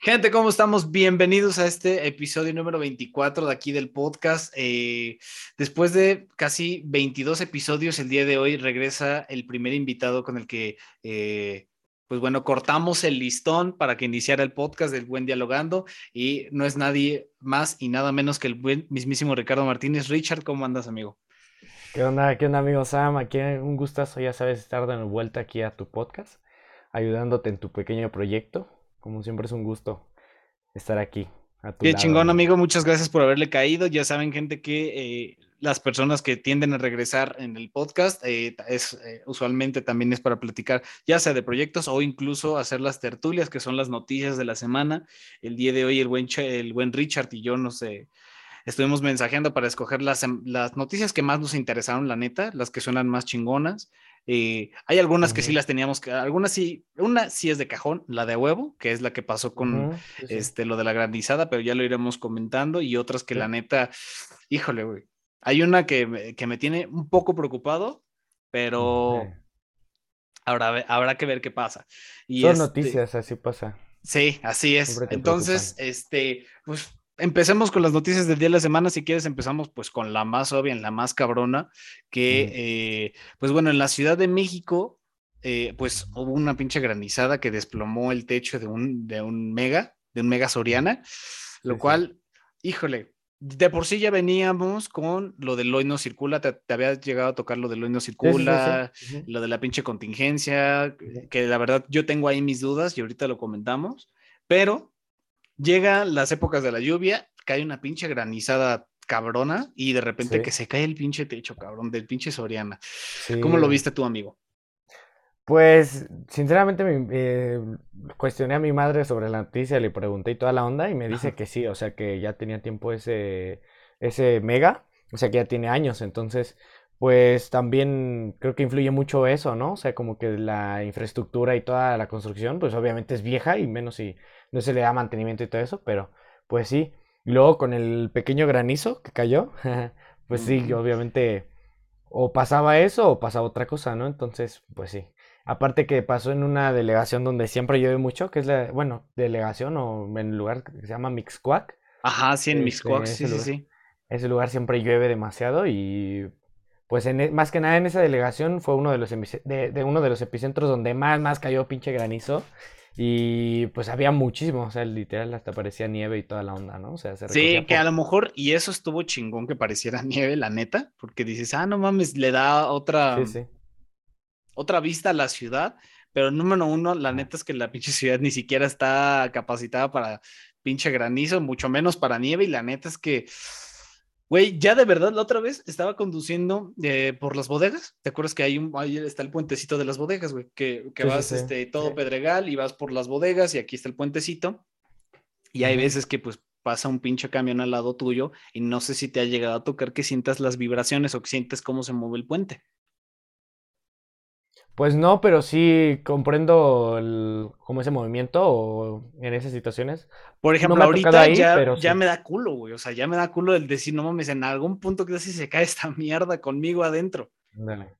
Gente, ¿cómo estamos? Bienvenidos a este episodio número 24 de aquí del podcast. Eh, después de casi 22 episodios, el día de hoy regresa el primer invitado con el que, eh, pues bueno, cortamos el listón para que iniciara el podcast del Buen Dialogando y no es nadie más y nada menos que el buen mismísimo Ricardo Martínez. Richard, ¿cómo andas, amigo? ¿Qué onda, qué onda, amigo Sam? Aquí un gustazo, ya sabes, estar dando vuelta aquí a tu podcast, ayudándote en tu pequeño proyecto como siempre es un gusto estar aquí. A tu Qué chingón, amigo. Muchas gracias por haberle caído. Ya saben, gente, que eh, las personas que tienden a regresar en el podcast eh, es eh, usualmente también es para platicar, ya sea de proyectos o incluso hacer las tertulias, que son las noticias de la semana. El día de hoy, el buen, el buen Richard y yo nos estuvimos mensajeando para escoger las, las noticias que más nos interesaron, la neta, las que suenan más chingonas. Eh, hay algunas que sí las teníamos que, algunas sí, una sí es de cajón, la de huevo, que es la que pasó con este lo de la grandizada, pero ya lo iremos comentando, y otras que la neta, híjole, güey. Hay una que, me tiene un poco preocupado, pero habrá, habrá que ver qué pasa. Y Son este noticias, así pasa. Sí, así es. Entonces, este, pues empecemos con las noticias del día de la semana. Si quieres, empezamos pues con la más obvia, la más cabrona, que eh, pues bueno, en la Ciudad de México, eh, pues hubo una pinche granizada que desplomó el techo de un, de un mega, de un mega Soriana, lo cual, híjole, de por sí ya veníamos con lo del hoy no circula, te, había llegado a tocar lo del hoy no circula, lo de la pinche contingencia, que la verdad yo tengo ahí mis dudas y ahorita lo comentamos, pero Llegan las épocas de la lluvia, cae una pinche granizada cabrona y de repente que se cae el pinche techo, cabrón, del pinche Soriana. ¿Cómo lo viste tú, amigo? Pues, sinceramente, me, eh, cuestioné a mi madre sobre la noticia, le pregunté y toda la onda y me dice que sí, o sea, que ya tenía tiempo ese, ese mega, o sea, que ya tiene años, entonces, pues también creo que influye mucho eso, ¿no? O sea, como que la infraestructura y toda la construcción, pues obviamente es vieja y menos si no se le da mantenimiento y todo eso, pero pues sí. luego con el pequeño granizo que cayó, pues sí, obviamente o pasaba eso o pasaba otra cosa, ¿no? Entonces, pues sí. Aparte que pasó en una delegación donde siempre llueve mucho, que es la, bueno, delegación o en el lugar que se llama Mixcuac. Ajá, sí, en este, Mixcuac, sí, sí, sí. Ese lugar siempre llueve demasiado y pues en, e, más que nada en esa delegación fue uno de los, de, de uno de los epicentros donde más, más cayó pinche granizo. Y pues había muchísimo, o sea, literal hasta parecía nieve y toda la onda, ¿no? O sea, se Sí, que a lo mejor, y eso estuvo chingón que pareciera nieve, la neta, porque dices, ah, no mames, le da otra, otra vista a la ciudad, pero número uno, la neta es que la pinche ciudad ni siquiera está capacitada para pinche granizo, mucho menos para nieve, y la neta es que Güey, ya de verdad, la otra vez estaba conduciendo eh, por las bodegas. ¿Te acuerdas que hay un, ahí está el puentecito de las bodegas, güey? Que, vas Este, todo pedregal y vas por las bodegas y aquí está el puentecito. Y hay veces que pues pasa un pinche camión al lado tuyo y no sé si te ha llegado a tocar que sientas las vibraciones o que sientes cómo se mueve el puente. Pues no, pero sí comprendo el, como ese movimiento o en esas situaciones. Por ejemplo, ahorita ya, me da culo, güey. O sea, ya me da culo el decir, no mames, en algún punto que si se cae esta mierda conmigo adentro. Dale.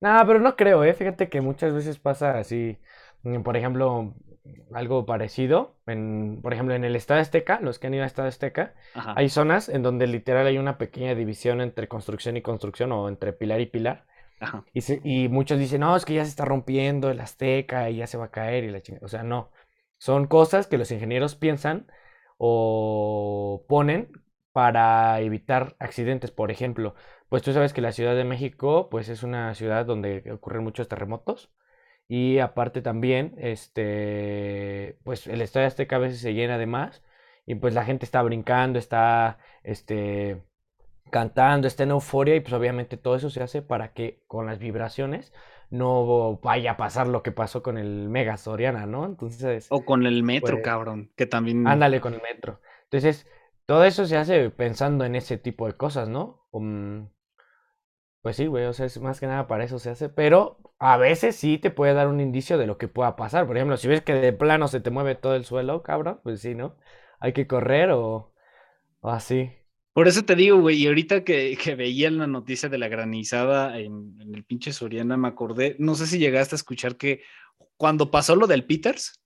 No, pero no creo, ¿eh? Fíjate que muchas veces pasa así. Mm, por ejemplo, algo parecido. En, por ejemplo, en el Estado Azteca, los que han ido al Estado Azteca, hay zonas en donde literal hay una pequeña división entre construcción y construcción o entre pilar y pilar y, muchos dicen, no, es que ya se está rompiendo el Azteca y ya se va a caer y la chingada. O sea, no. Son cosas que los ingenieros piensan o ponen para evitar accidentes. Por ejemplo, pues tú sabes que la Ciudad de México, pues es una ciudad donde ocurren muchos terremotos. Y aparte también, este, pues el Estadio Azteca a veces se llena de más y pues la gente está brincando, está, este, cantando, está en euforia y pues obviamente todo eso se hace para que con las vibraciones no vaya a pasar lo que pasó con el Mega Soriana, ¿no? Entonces... O con el metro, pues, cabrón, que también... Ándale con el metro. Entonces, todo eso se hace pensando en ese tipo de cosas, ¿no? pues sí, güey, o sea, es más que nada para eso se hace, pero a veces sí te puede dar un indicio de lo que pueda pasar. Por ejemplo, si ves que de plano se te mueve todo el suelo, cabrón, pues sí, ¿no? Hay que correr o, o así. Por eso te digo, güey, y ahorita que, que veía la noticia de la granizada en, el pinche Soriana, me acordé, no sé si llegaste a escuchar que cuando pasó lo del Peters,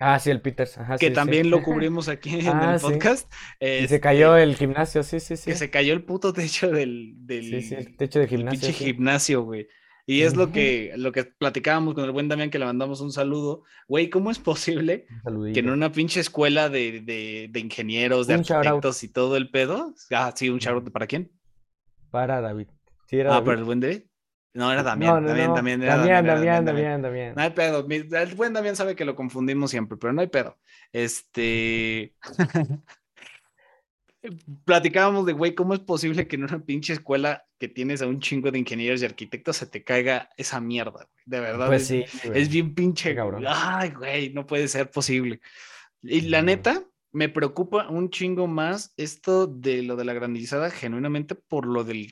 Ah, sí, el Peters. que también lo cubrimos aquí en el ah, podcast. y se cayó el gimnasio, sí, sí, sí. Que se cayó el puto techo del, del sí, sí, el techo de gimnasio. gimnasio, güey. Y es lo que, lo que platicábamos con el buen Damián, que le mandamos un saludo. Güey, ¿cómo es posible que en una pinche escuela de, de, de ingenieros, de arquitectos y todo el pedo? Ah, sí, un shout ¿para quién? Para David. ah, para el buen David. No, era Damián, no, Damián, Damián, Damián, Damián, Damián, Damián, No hay pedo. El buen Damián sabe que lo confundimos siempre, pero no hay pedo. Este. Platicábamos de, güey, ¿cómo es posible que en una pinche escuela que tienes a un chingo de ingenieros y arquitectos se te caiga esa mierda? De verdad. Pues sí. Es bien pinche. Cabrón. Ay, güey, no puede ser posible. Y la neta, me preocupa un chingo más esto de lo de la granizada, genuinamente por lo del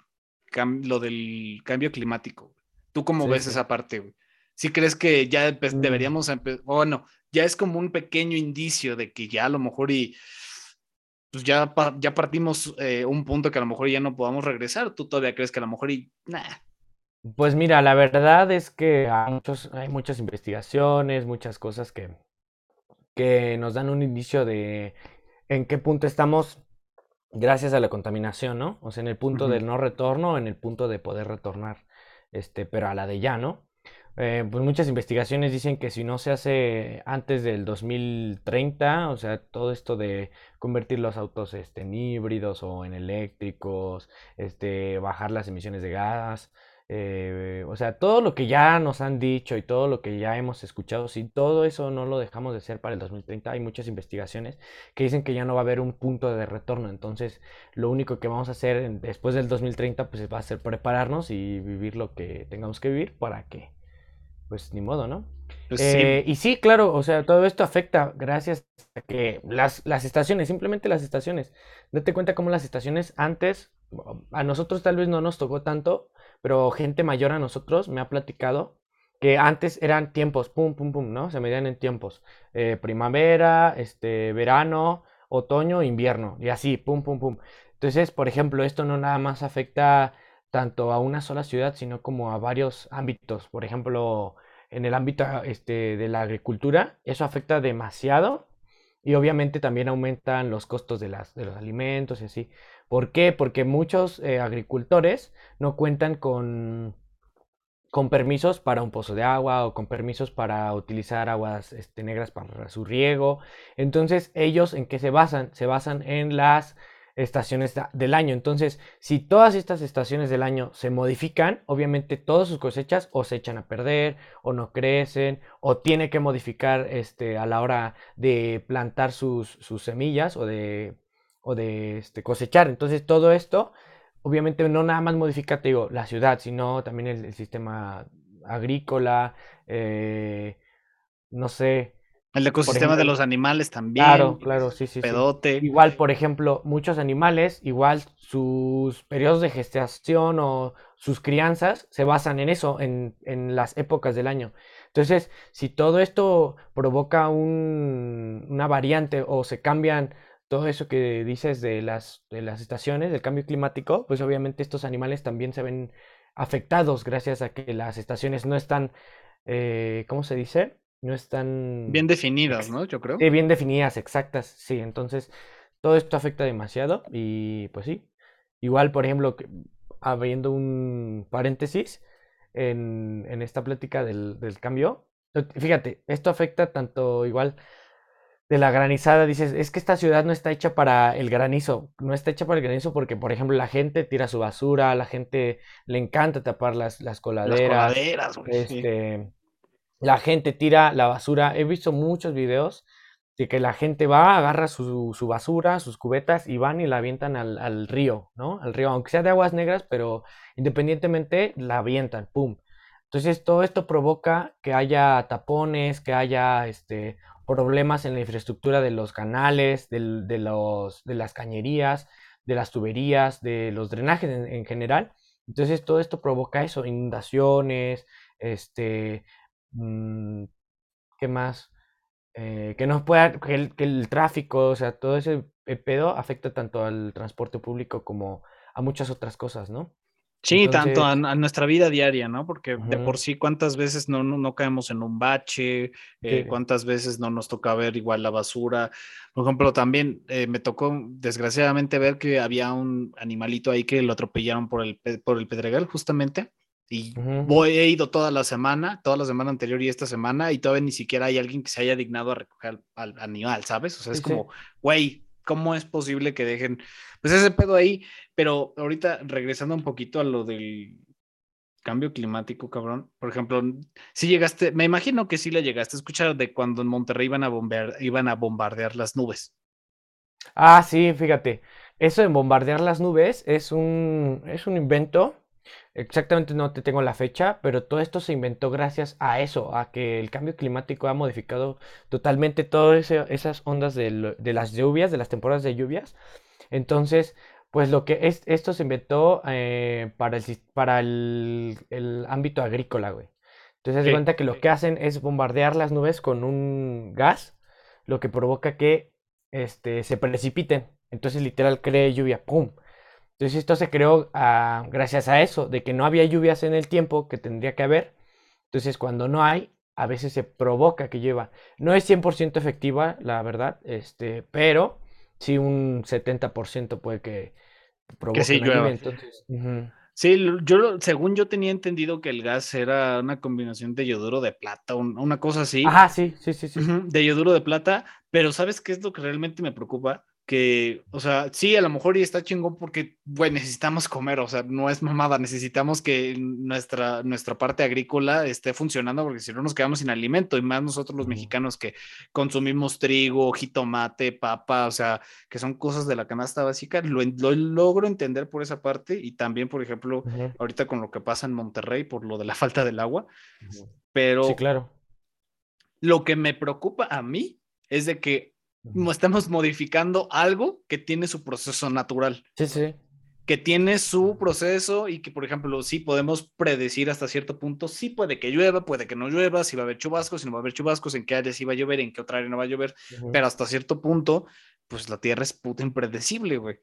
lo del cambio climático. ¿Tú cómo ves esa parte, güey? ¿Sí crees que ya mm. deberíamos empezar? Bueno, ya es como un pequeño indicio de que ya a lo mejor y pues ya, ya partimos eh, un punto que a lo mejor ya no podamos regresar. ¿Tú todavía crees que a lo mejor y Pues mira, la verdad es que hay, muchos, hay muchas investigaciones, muchas cosas que, que nos dan un indicio de en qué punto estamos gracias a la contaminación, ¿no? O sea, en el punto del no retorno, en el punto de poder retornar, este, pero a la de ya, ¿no? Eh, pues muchas investigaciones dicen que si no se hace antes del 2030, o sea, todo esto de convertir los autos este, en híbridos o en eléctricos, este, bajar las emisiones de gas, eh, o sea, todo lo que ya nos han dicho y todo lo que ya hemos escuchado, si todo eso no lo dejamos de hacer para el 2030, hay muchas investigaciones que dicen que ya no va a haber un punto de retorno. Entonces, lo único que vamos a hacer después del 2030, pues va a ser prepararnos y vivir lo que tengamos que vivir para que, pues ni modo, ¿no? Pues eh, y sí, claro, o sea, todo esto afecta gracias a que las, las estaciones, simplemente las estaciones, date cuenta cómo las estaciones antes, a nosotros tal vez no nos tocó tanto, pero gente mayor a nosotros me ha platicado que antes eran tiempos, pum, pum, pum, ¿no? Se medían en tiempos. Eh, primavera, este, verano, otoño, invierno, y así, pum, pum, pum. Entonces, por ejemplo, esto no nada más afecta tanto a una sola ciudad, sino como a varios ámbitos. Por ejemplo, en el ámbito este, de la agricultura, eso afecta demasiado y obviamente también aumentan los costos de, las, de los alimentos y así. ¿Por qué? Porque muchos eh, agricultores no cuentan con, con permisos para un pozo de agua o con permisos para utilizar aguas este, negras para su riego. Entonces, ellos en qué se basan? Se basan en las estaciones del año. Entonces, si todas estas estaciones del año se modifican, obviamente todas sus cosechas o se echan a perder o no crecen o tiene que modificar este, a la hora de plantar sus, sus semillas o de o de este, cosechar. Entonces todo esto, obviamente no nada más modifica, digo, la ciudad, sino también el, sistema agrícola, eh, no sé. El ecosistema de los animales también. Claro, claro, sí, sí. Pedote. Igual, por ejemplo, muchos animales, igual sus periodos de gestación o sus crianzas se basan en eso, en, en las épocas del año. Entonces, si todo esto provoca un, una variante o se cambian todo eso que dices de las, de las estaciones, del cambio climático, pues obviamente estos animales también se ven afectados gracias a que las estaciones no están, eh, ¿cómo se dice? No están... Bien definidas, ¿no? Yo creo. Sí, bien definidas, exactas, sí. Entonces, todo esto afecta demasiado y pues sí. Igual, por ejemplo, abriendo un paréntesis en, en esta plática del, del cambio, fíjate, esto afecta tanto igual de la granizada, dices, es que esta ciudad no está hecha para el granizo, no está hecha para el granizo porque, por ejemplo, la gente tira su basura, la gente le encanta tapar las, las coladeras. este, La gente tira la basura. He visto muchos videos de que la gente va, agarra su, su basura, sus cubetas y van y la avientan al, río, ¿no? Al río, aunque sea de aguas negras, pero independientemente la avientan, ¡pum! Entonces todo esto provoca que haya tapones, que haya este, problemas en la infraestructura de los canales, de, los, de las cañerías, de las tuberías, de los drenajes en, general. Entonces todo esto provoca eso, inundaciones, este, mm, ¿qué más? Eh, que no pueda, que el, que el, tráfico, o sea, todo ese pedo afecta tanto al transporte público como a muchas otras cosas, ¿no? Sí, tanto a, nuestra vida diaria, ¿no? Porque de por sí, ¿cuántas veces no, no, caemos en un bache? Eh, ¿Cuántas veces no nos toca ver igual la basura? Por ejemplo, también eh, me tocó desgraciadamente ver que había un animalito ahí que lo atropellaron por el, por el pedregal, justamente. Y voy, he ido toda la semana, toda la semana anterior y esta semana, y todavía ni siquiera hay alguien que se haya dignado a recoger al, animal, ¿sabes? O sea, es como, güey, ¿cómo es posible que dejen, pues ese pedo ahí? Pero ahorita regresando un poquito a lo del cambio climático, cabrón. Por ejemplo, si llegaste, me imagino que sí le llegaste a escuchar de cuando en Monterrey iban a bombear, iban a bombardear las nubes. Ah, sí, fíjate. Eso de bombardear las nubes es un, es un invento. Exactamente no te tengo la fecha, pero todo esto se inventó gracias a eso, a que el cambio climático ha modificado totalmente todas esas ondas de, de las lluvias, de las temporadas de lluvias. Entonces, pues lo que es, esto se inventó eh, para, el, para el, ámbito agrícola, güey. Entonces, se cuenta que lo que hacen es bombardear las nubes con un gas, lo que provoca que este, se precipiten. Entonces, literal, crea lluvia, ¡pum! Entonces, esto se creó ah, gracias a eso, de que no había lluvias en el tiempo que tendría que haber. Entonces, cuando no hay, a veces se provoca que llueva. No es 100% efectiva, la verdad, este, pero sí un 70% puede que provoque que sí Entonces, Sí, yo según yo tenía entendido que el gas era una combinación de yoduro de plata, una cosa así. Ajá, sí, sí, sí, sí. de yoduro de plata, pero ¿sabes qué es lo que realmente me preocupa? Que, o sea, sí, a lo mejor y está chingón porque, güey, necesitamos comer, o sea, no es mamada, necesitamos que nuestra, nuestra parte agrícola esté funcionando porque si no nos quedamos sin alimento y más nosotros los mexicanos que consumimos trigo, jitomate, papa, o sea, que son cosas de la canasta básica, lo, logro entender por esa parte y también, por ejemplo, ahorita con lo que pasa en Monterrey por lo de la falta del agua, pero... Sí, claro. Lo que me preocupa a mí es de que estamos modificando algo que tiene su proceso natural. Sí, sí. Que tiene su proceso y que, por ejemplo, sí podemos predecir hasta cierto punto, sí puede que llueva, puede que no llueva, si va a haber chubascos, si no va a haber chubascos, en qué área sí va a llover, en qué otra área no va a llover, pero hasta cierto punto, pues la Tierra es puta impredecible, güey.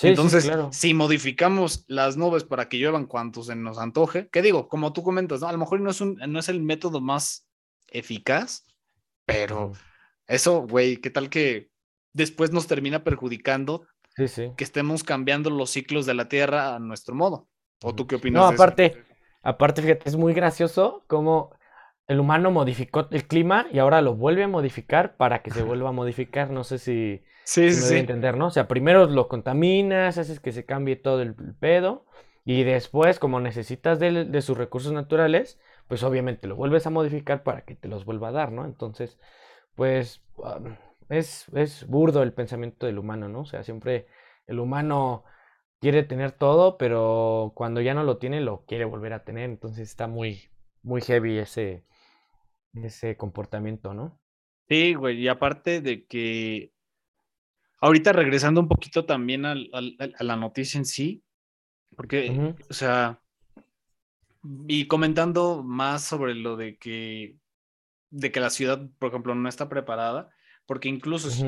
Entonces, si modificamos las nubes para que lluevan cuanto se nos antoje, que digo, como tú comentas, ¿no? a lo mejor no es, un, no es el método más eficaz, pero eso, güey, ¿qué tal que después nos termina perjudicando sí, sí. que estemos cambiando los ciclos de la Tierra a nuestro modo? ¿O tú qué opinas? No, aparte, aparte, fíjate, es muy gracioso cómo el humano modificó el clima y ahora lo vuelve a modificar para que se vuelva a modificar. No sé si, sí, sí, me entender, ¿no? O sea, primero lo contaminas, haces que se cambie todo el pedo y después, como necesitas de, de sus recursos naturales, pues obviamente lo vuelves a modificar para que te los vuelva a dar, ¿no? Entonces, pues es, es burdo el pensamiento del humano, ¿no? O sea, siempre el humano quiere tener todo, pero cuando ya no lo tiene, lo quiere volver a tener. Entonces está muy, muy heavy ese, ese comportamiento, ¿no? Sí, güey, y aparte de que ahorita regresando un poquito también a la noticia en sí, porque, o sea, y comentando más sobre lo de que de que la ciudad, por ejemplo, no está preparada, porque incluso, si,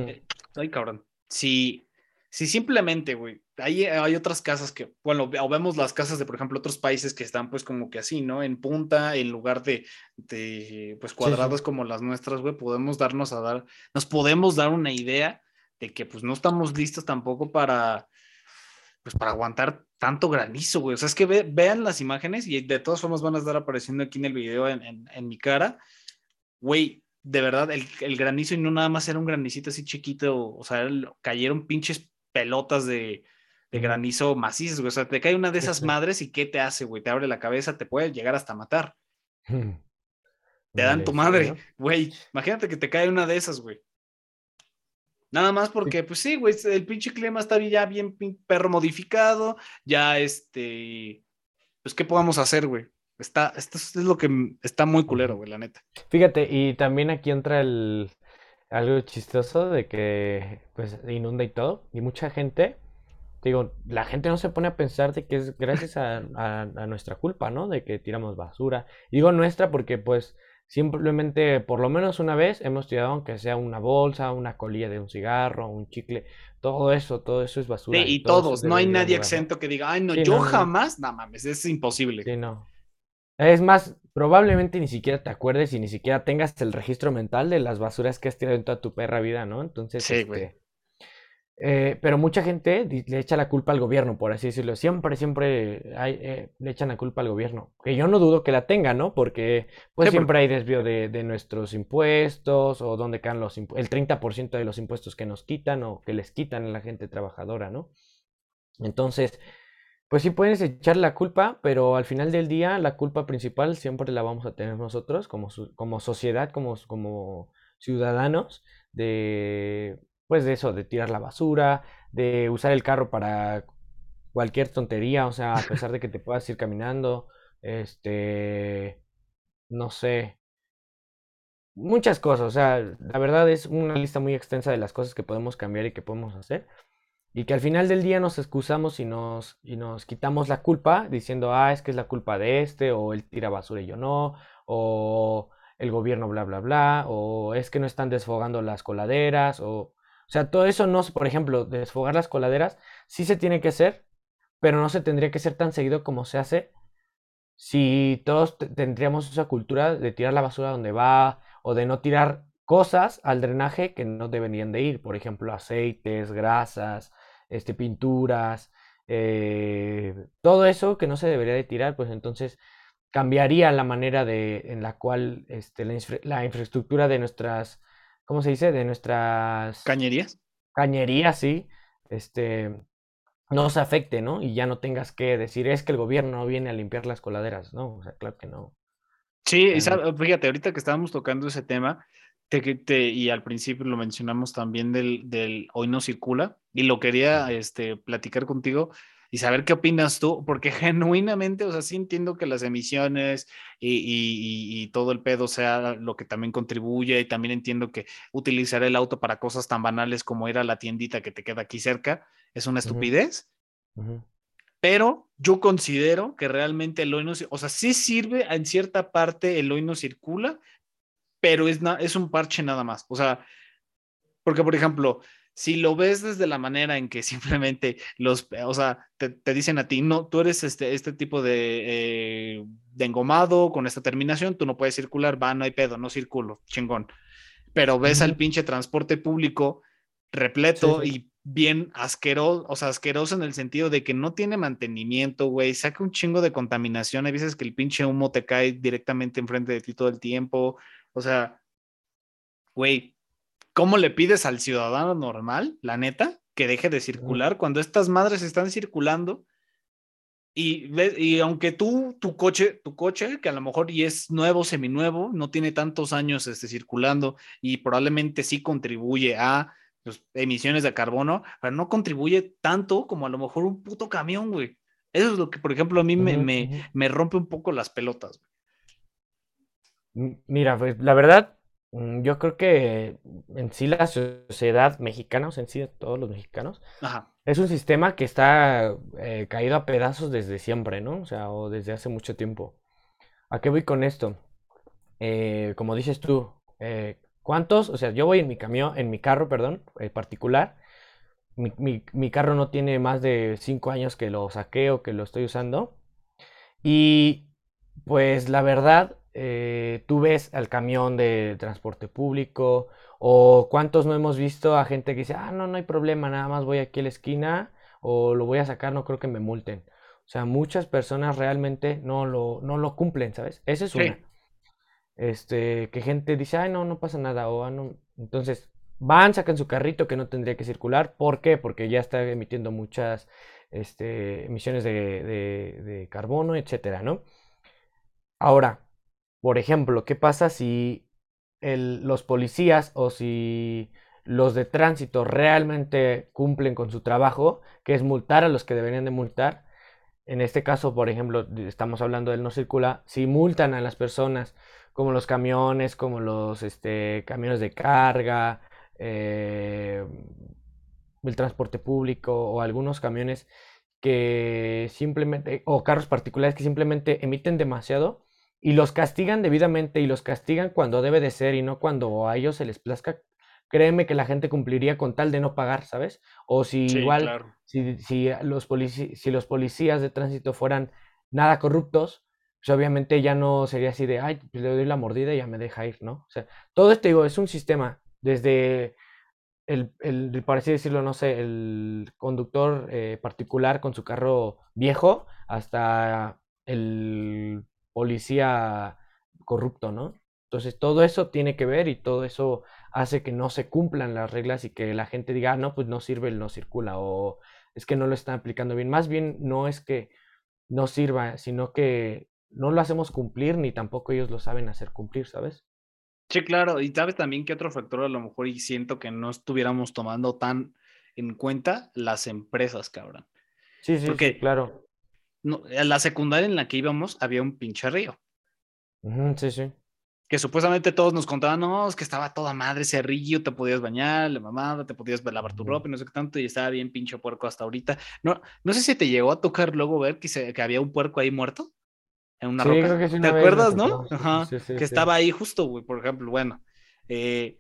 ay cabrón, si, si simplemente, güey, hay, hay otras casas que, bueno, o vemos las casas de, por ejemplo, otros países que están pues como que así, ¿no? En punta, en lugar de, de pues cuadrados como las nuestras, güey, podemos darnos a dar, nos podemos dar una idea de que pues no estamos listos tampoco para, pues para aguantar tanto granizo, güey. O sea, es que vean las imágenes y de todas formas van a estar apareciendo aquí en el video en, en, en mi cara güey, de verdad, el, granizo y no nada más era un granicito así chiquito, o sea, cayeron pinches pelotas de, granizo macizas, güey. O sea, te cae una de esas madres y ¿qué te hace, güey? Te abre la cabeza, te puede llegar hasta matar. Te dan tu madre, güey. Imagínate que te cae una de esas, güey. Nada más porque, pues sí, güey, el pinche clima está ya bien perro modificado, ya este, pues, ¿qué podamos hacer, güey? Está, esto es lo que está muy culero, güey, la neta. Fíjate, y también aquí entra el algo chistoso de que pues inunda y todo. Y mucha gente, digo, la gente no se pone a pensar de que es gracias a, nuestra culpa, ¿no? De que tiramos basura. digo nuestra porque pues Simplemente, por lo menos una vez, hemos tirado aunque sea una bolsa, una colilla de un cigarro, un chicle, todo eso, todo eso es basura. y, todos, no hay nadie exento que diga, ay, no, yo jamás, no mames, es imposible. Sí, no. Es más, probablemente ni siquiera te acuerdes y ni siquiera tengas el registro mental de las basuras que has tirado en toda tu perra vida, ¿no? Entonces, sí, güey. Este, eh, pero mucha gente le echa la culpa al gobierno, por así decirlo. Siempre, siempre hay, eh, le echan la culpa al gobierno. Que yo no dudo que la tenga, ¿no? Porque pues siempre hay desvío de, nuestros impuestos o donde caen los el 30% de los impuestos que nos quitan o que les quitan a la gente trabajadora, ¿no? Entonces, pues sí puedes echar la culpa, pero al final del día la culpa principal siempre la vamos a tener nosotros como, como sociedad, como, como ciudadanos de pues de eso, de tirar la basura, de usar el carro para cualquier tontería, o sea, a pesar de que te puedas ir caminando, este, no sé, muchas cosas, o sea, la verdad es una lista muy extensa de las cosas que podemos cambiar y que podemos hacer. Y que al final del día nos excusamos y nos, y nos quitamos la culpa diciendo, ah, es que es la culpa de este, o él tira basura y yo no, o el gobierno bla, bla, bla, o es que no están desfogando las coladeras, o o sea, todo eso no, por ejemplo, desfogar las coladeras, sí se tiene que hacer, pero no se tendría que ser tan seguido como se hace si todos tendríamos esa cultura de tirar la basura donde va o de no tirar cosas al drenaje que no deberían de ir, por ejemplo, aceites, grasas, este, pinturas, eh, todo eso que no se debería de tirar, pues entonces cambiaría la manera de, en la cual este, la infraestructura de nuestras ¿cómo se dice? De nuestras... Cañerías. Cañerías, sí. Este, no se afecte, ¿no? Y ya no tengas que decir, es que el gobierno no viene a limpiar las coladeras, ¿no? O sea, claro que no. Sí, fíjate, ahorita que estábamos tocando ese tema, te, y al principio lo mencionamos también del, del hoy no circula, y lo quería este, platicar contigo, y saber qué opinas tú, porque genuinamente, o sea, sí entiendo que las emisiones y, todo el pedo sea lo que también contribuye y también entiendo que utilizar el auto para cosas tan banales como ir a la tiendita que te queda aquí cerca es una estupidez. Pero yo considero que realmente el hoy no, o sea, sí sirve en cierta parte el hoy no circula, pero es, es un parche nada más. O sea, porque por ejemplo, si lo ves desde la manera en que simplemente los, o sea, te, dicen a ti, no, tú eres este, este tipo de, eh, de, engomado con esta terminación, tú no puedes circular, va, no hay pedo, no circulo, chingón. Pero ves al pinche transporte público repleto y bien asqueroso, o sea, asqueroso en el sentido de que no tiene mantenimiento, güey, saca un chingo de contaminación, hay veces que el pinche humo te cae directamente enfrente de ti todo el tiempo, o sea, güey, ¿Cómo le pides al ciudadano normal, la neta, que deje de circular cuando estas madres están circulando? Y, y aunque tú, tu coche, tu coche, que a lo mejor y es nuevo, seminuevo, no tiene tantos años este, circulando y probablemente sí contribuye a pues, emisiones de carbono, pero no contribuye tanto como a lo mejor un puto camión, güey. Eso es lo que, por ejemplo, a mí me, me, me rompe un poco las pelotas. Mira, pues la verdad, Mm, yo creo que en sí la sociedad mexicana, o sea, en sí todos los mexicanos, es un sistema que está eh, caído a pedazos desde siempre, ¿no? O sea, o desde hace mucho tiempo. ¿A qué voy con esto? Eh, como dices tú, eh, ¿cuántos? O sea, yo voy en mi camión, en mi carro, perdón, particular. Mi, mi carro no tiene más de 5 años que lo saqué o que lo estoy usando. Y pues la verdad, eh, tú ves al camión de transporte público o cuántos no hemos visto a gente que dice, ah, no, no hay problema, nada más voy aquí a la esquina o lo voy a sacar, no creo que me multen. O sea, muchas personas realmente no lo, no lo cumplen, ¿sabes? Esa es una. Este, que gente dice, ay, no, no pasa nada, o ah, no. Entonces, van, sacan su carrito que no tendría que circular. ¿Por qué? Porque ya está emitiendo muchas este, emisiones de, de, de carbono, etcétera, ¿no? Ahora, por ejemplo, ¿qué pasa si los policías o si los de tránsito realmente cumplen con su trabajo, que es multar a los que deberían de multar? En este caso, por ejemplo, estamos hablando del no circula, si multan a las personas como los camiones, como los este, camiones de carga, eh, el transporte público o algunos camiones que simplemente, o carros particulares que simplemente emiten demasiado, y los castigan debidamente y los castigan cuando debe de ser y no cuando a ellos se les plazca, créeme que la gente cumpliría con tal de no pagar, ¿sabes? O si igual, si, si, los si los policías de tránsito fueran nada corruptos, pues obviamente ya no sería así de, ay, pues le doy la mordida y ya me deja ir, ¿no? O sea, todo esto, digo, es un sistema, desde el, el por así decirlo, no sé, el conductor eh, particular con su carro viejo hasta el policía corrupto, ¿no? Entonces todo eso tiene que ver y todo eso hace que no se cumplan las reglas y que la gente diga, ah, no, pues no sirve, no circula o es que no lo están aplicando bien. Más bien no es que no sirva, sino que no lo hacemos cumplir ni tampoco ellos lo saben hacer cumplir, ¿sabes? Sí, claro. Y sabes también que otro factor a lo mejor y siento que no estuviéramos tomando tan en cuenta las empresas, cabrón. Sí, sí, Porque, claro. No, en la secundaria en la que íbamos había un pinche río. sí, sí. Que supuestamente todos nos contaban, no, es que estaba toda madre ese río, te podías bañar, la mamada, te podías lavar tu ropa y no sé qué tanto, y estaba bien pinche puerco hasta ahorita. No, no sé si te llegó a tocar luego ver que, se, que había un puerco ahí muerto en una roca. ¿Te acuerdas, no? Ajá. que estaba ahí justo, güey, por ejemplo, bueno. Eh,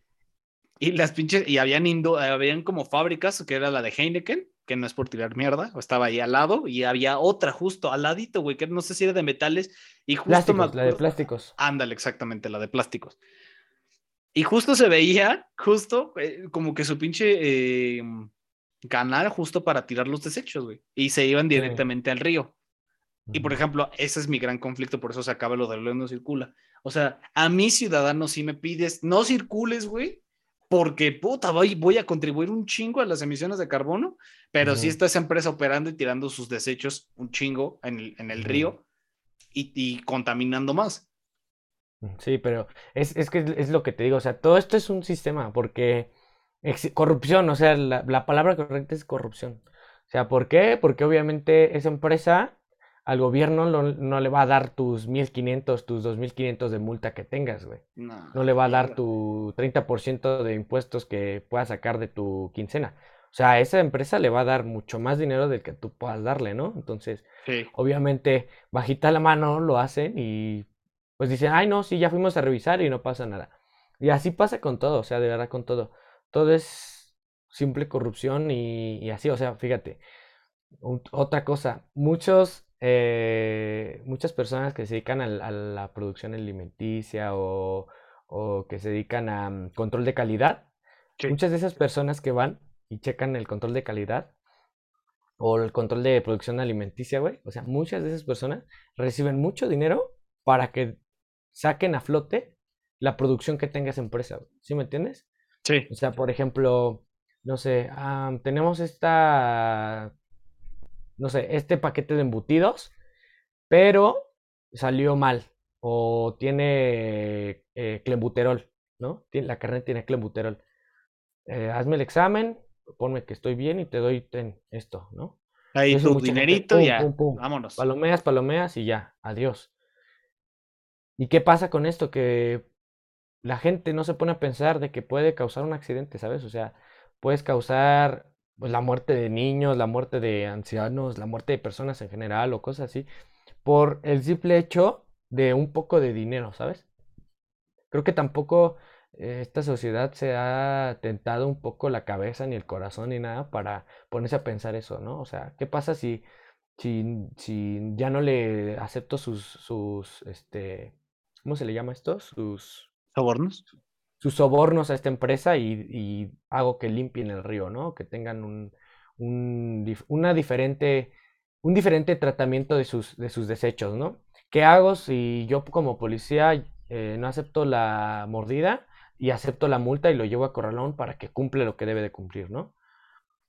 y las pinches, y habían, indo, habían como fábricas, que era la de Heineken, que no es por tirar mierda, estaba ahí al lado, y había otra justo al ladito, güey, que no sé si era de metales, y justo... Plásticos, la de plásticos. Ándale, exactamente, la de plásticos. Y justo se veía, justo, eh, como que su pinche eh, canal justo para tirar los desechos, güey, y se iban directamente al río. Y por ejemplo, ese es mi gran conflicto, por eso se acaba lo de no circula. O sea, a mi ciudadano si me pides, no circules, güey, porque puta, voy, voy a contribuir un chingo a las emisiones de carbono, pero si está esa empresa operando y tirando sus desechos un chingo en el, en el río y, contaminando más. Sí, pero es, es, que es lo que te digo, o sea, todo esto es un sistema, porque corrupción, o sea, la, la palabra correcta es corrupción. O sea, ¿por qué? Porque obviamente esa empresa al gobierno no, le va a dar tus 1500, tus 2500 de multa que tengas, güey. No, le va a dar tu 30% de impuestos que puedas sacar de tu quincena. O sea, a esa empresa le va a dar mucho más dinero del que tú puedas darle, ¿no? Entonces, obviamente, bajita la mano lo hacen y pues dicen, ay, no, sí, ya fuimos a revisar y no pasa nada. Y así pasa con todo, o sea, de verdad con todo. Todo es simple corrupción y, así, o sea, fíjate. otra cosa, muchos eh, muchas personas que se dedican a, la producción alimenticia o, que se dedican a mm, control de calidad, muchas de esas personas que van y checan el control de calidad o el control de producción alimenticia, güey, o sea, muchas de esas personas reciben mucho dinero para que saquen a flote la producción que tenga esa empresa, ¿sí me entiendes? Sí. O sea, por ejemplo, no sé, tenemos esta no sé, este paquete de embutidos, pero salió mal o tiene eh, clembuterol, ¿no? La carne tiene clembuterol. Eh, hazme el examen, ponme que estoy bien y te doy esto, ¿no? Ahí tu dinerito, ya, vámonos. Palomeas, palomeas y ya, adiós. ¿Y qué pasa con esto? Que la gente no se pone a pensar de que puede causar un accidente, ¿sabes? O sea, puedes causar pues, la muerte de niños, la muerte de ancianos, la muerte de personas en general o cosas así, por el simple hecho de un poco de dinero, ¿sabes? Creo que tampoco eh, esta sociedad se ha tentado un poco la cabeza ni el corazón ni nada para ponerse a pensar eso, ¿no? O sea, ¿qué pasa si, si, si ya no le acepto sus, sus, este, ¿cómo se le llama esto? Sus... ¿Sobornos? Sus sobornos a esta empresa y, hago que limpien el río, ¿no? Que tengan un, una diferente, un diferente tratamiento de sus, de sus desechos, ¿no? ¿Qué hago si yo como policía eh, no acepto la mordida y acepto la multa y lo llevo a corralón para que cumple lo que debe de cumplir, ¿no?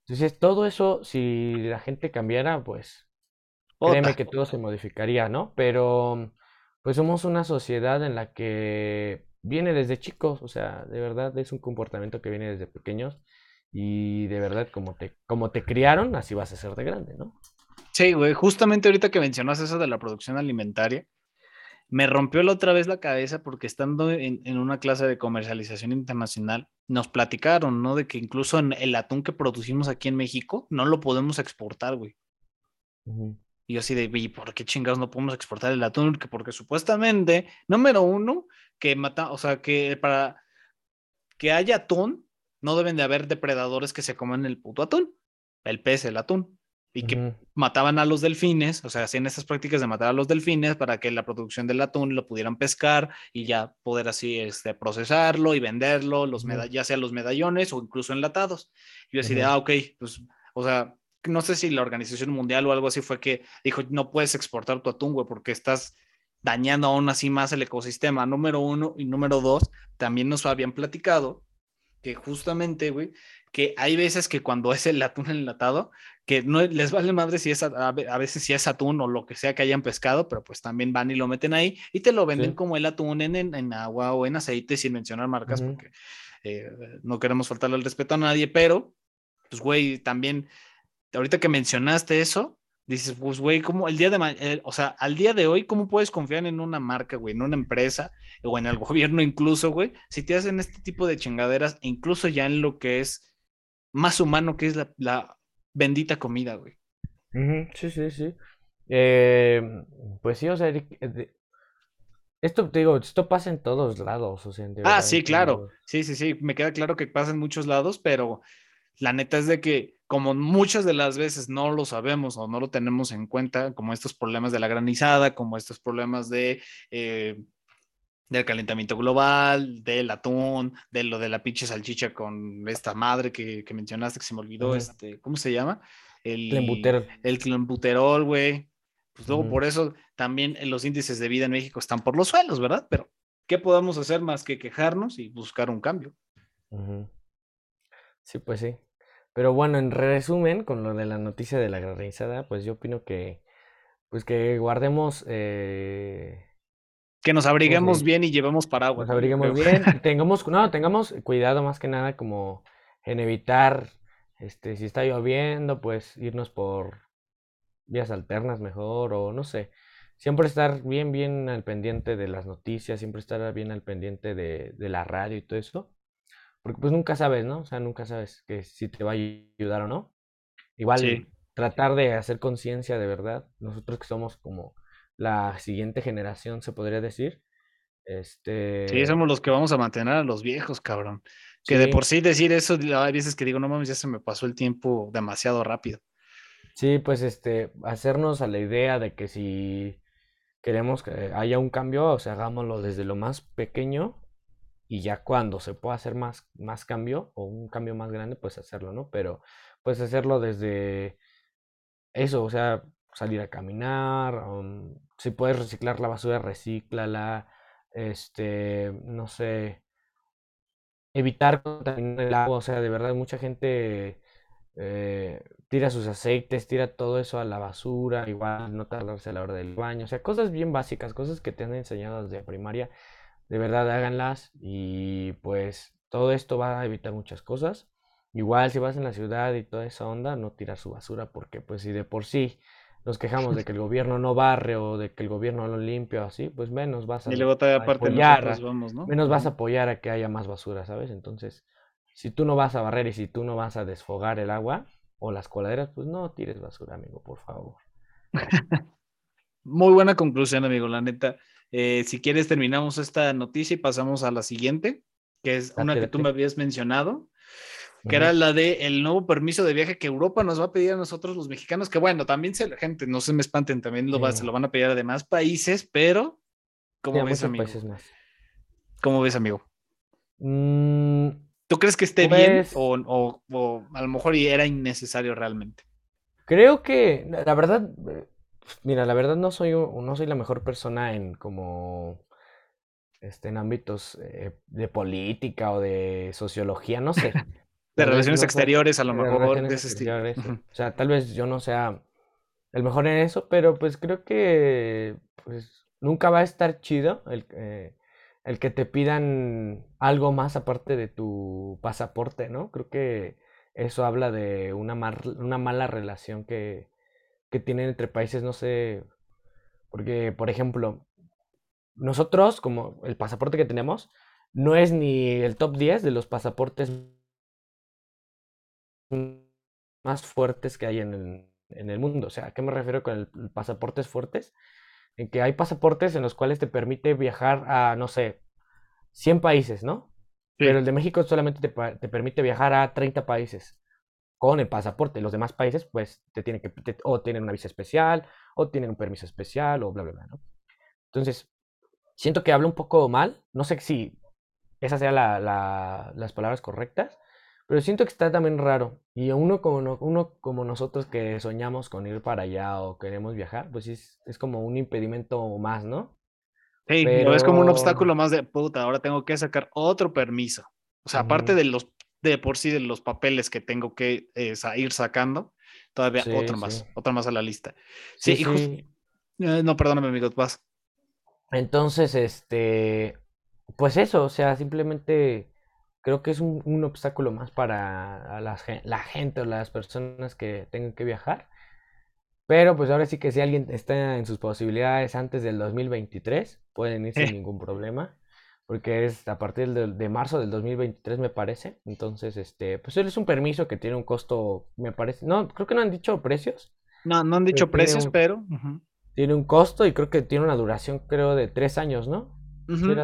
Entonces, todo eso, si la gente cambiara, pues créeme que todo se modificaría, ¿no? Pero pues somos una sociedad en la que viene desde chicos, o sea, de verdad es un comportamiento que viene desde pequeños y de verdad como te, como te criaron, así vas a ser de grande, ¿no? Sí, güey, justamente ahorita que mencionas eso de la producción alimentaria, me rompió la otra vez la cabeza porque estando en, una clase de comercialización internacional, nos platicaron, ¿no? De que incluso en el atún que producimos aquí en México no lo podemos exportar, güey. Y yo así de, ¿y por qué chingados no podemos exportar el atún? Porque supuestamente, número uno, que mata, o sea, que para que haya atún, no deben de haber depredadores que se coman el puto atún, el pez, el atún y que mataban a los delfines, o sea, hacían esas prácticas de matar a los delfines para que la producción del atún lo pudieran pescar y ya poder así este, procesarlo y venderlo, los ya sea los medallones o incluso enlatados. Yo decía, ah, ok, pues, o sea, no sé si la Organización Mundial o algo así fue que dijo, no puedes exportar tu atún, güey, porque estás dañando aún así más el ecosistema, número uno, y número dos, también nos habían platicado que justamente, güey, que hay veces que cuando es el atún enlatado, que no les vale madre si es a, veces si es atún o lo que sea que hayan pescado, pero pues también van y lo meten ahí y te lo venden como el atún en, en, agua o en aceite sin mencionar marcas porque eh, no queremos faltarle el respeto a nadie, pero pues güey, también ahorita que mencionaste eso, dices, pues, güey, ¿cómo el día de eh, o sea, al día de hoy, ¿cómo puedes confiar en una marca, güey, en una empresa o en el gobierno incluso, güey, si te hacen este tipo de chingaderas, incluso ya en lo que es más humano que es la, bendita comida, güey. Sí, sí, sí. Em, pues sí, o sea, eh, esto te digo, esto pasa en todos lados, o sea, Ah, sí, claro. Sí, sí, sí, me queda claro que pasa en muchos lados, pero la neta es de que como muchas de las veces no lo sabemos o no lo tenemos en cuenta, como estos problemas de la granizada, como estos problemas de eh, del calentamiento global, del atún, de lo de la pinche salchicha con esta madre que, mencionaste, que se me olvidó, este, ¿cómo se llama? El clembuterol. El clembuterol, güey. Pues luego por eso también los índices de vida en México están por los suelos, ¿verdad? Pero, ¿qué podemos hacer más que quejarnos y buscar un cambio? Sí, pues sí. Pero bueno, en resumen, con lo de la noticia de la granizada, pues yo opino que, pues que guardemos eh, que nos abriguemos bien y llevemos paraguas. Nos abriguemos bien, tengamos, no, tengamos cuidado más que nada como en evitar, este, si está lloviendo, pues irnos por vías alternas mejor o no sé. Siempre estar bien, bien al pendiente de las noticias, siempre estar bien al pendiente de, de la radio y todo eso. Porque pues nunca sabes, ¿no? O sea, nunca sabes que si te va a ayudar o no. Igual tratar de hacer conciencia de verdad. Nosotros que somos como la siguiente generación, se podría decir. Este... Sí, somos los que vamos a mantener a los viejos, cabrón. Que de por sí decir eso, hay veces que digo, no mames, ya se me pasó el tiempo demasiado rápido. Sí, pues este, hacernos a la idea de que si queremos que haya un cambio, o sea, hagámoslo desde lo más pequeño y ya cuando se pueda hacer más, más cambio o un cambio más grande, pues hacerlo, ¿no? Pero pues hacerlo desde eso, o sea, salir a caminar, um, si puedes reciclar la basura, recíclala, este, no sé, evitar contaminar el agua, o sea, de verdad mucha gente eh, tira sus aceites, tira todo eso a la basura, igual no tardarse a la hora del baño, o sea, cosas bien básicas, cosas que te han enseñado desde primaria, de verdad háganlas y pues todo esto va a evitar muchas cosas. Igual si vas en la ciudad y toda esa onda, no tirar su basura porque pues si de por sí nos quejamos de que el gobierno no barre o de que el gobierno no limpia o así, pues menos vas a, y luego apoyar, vamos, ¿no? menos vas a apoyar a que haya más basura, ¿sabes? Entonces, si tú no vas a barrer y si tú no vas a desfogar el agua o las coladeras, pues no tires basura, amigo, por favor. Muy buena conclusión, amigo, la neta. Eh, si quieres, terminamos esta noticia y pasamos a la siguiente, que es una que tú me habías mencionado, que era la de el nuevo permiso de viaje que Europa nos va a pedir a nosotros los mexicanos, que bueno, también se la gente, no se me espanten, también lo va, se lo van a pedir a demás países, pero ¿cómo ves, amigo? ¿Cómo ves, amigo? Mm, ¿Tú crees que esté bien pues o, o, a lo mejor era innecesario realmente? Creo que, la verdad, mira, la verdad no soy, no soy la mejor persona en como este, en ámbitos eh, de política o de sociología, no sé. De relaciones exteriores, a lo mejor, de ese estilo. O sea, tal vez yo no sea el mejor en eso, pero pues creo que pues nunca va a estar chido el, eh, el que te pidan algo más aparte de tu pasaporte, ¿no? Creo que eso habla de una, una mala relación que, que tienen entre países, no sé, porque, por ejemplo, nosotros, como el pasaporte que tenemos, no es ni el top 10 de los pasaportes más fuertes que hay en en el mundo. O sea, ¿a qué me refiero con el, pasaportes fuertes? En que hay pasaportes en los cuales te permite viajar a, no sé, 100 países, ¿no? Pero el de México solamente te, te, permite viajar a 30 países con el pasaporte. Los demás países, pues, te tienen que, o tienen una visa especial, o tienen un permiso especial, o bla, bla, bla, ¿no? Entonces, siento que hablo un poco mal. No sé si esas sean la, las palabras correctas, pero siento que está también raro. Y uno como, uno como nosotros que soñamos con ir para allá o queremos viajar, pues es, es como un impedimento más, ¿no? Sí, pero... es como un obstáculo más de puta, ahora tengo que sacar otro permiso. O sea, aparte de los de por sí de los papeles que tengo que eh, ir sacando, todavía otro más, otra más a la lista. Sí, sí, eh, no, perdóname, amigo, vas. Entonces, este, pues eso, o sea, simplemente creo que es un, obstáculo más para la, la gente o las personas que tengan que viajar. Pero pues ahora sí que si alguien está en sus posibilidades antes del 2023, pueden ir sin eh. ningún problema. Porque es a partir de, marzo del 2023, me parece. Entonces, este, pues es un permiso que tiene un costo, me parece. No, creo que no han dicho precios. No, no han dicho precios, pero. Tiene un costo y creo que tiene una duración, creo, de tres años, ¿no?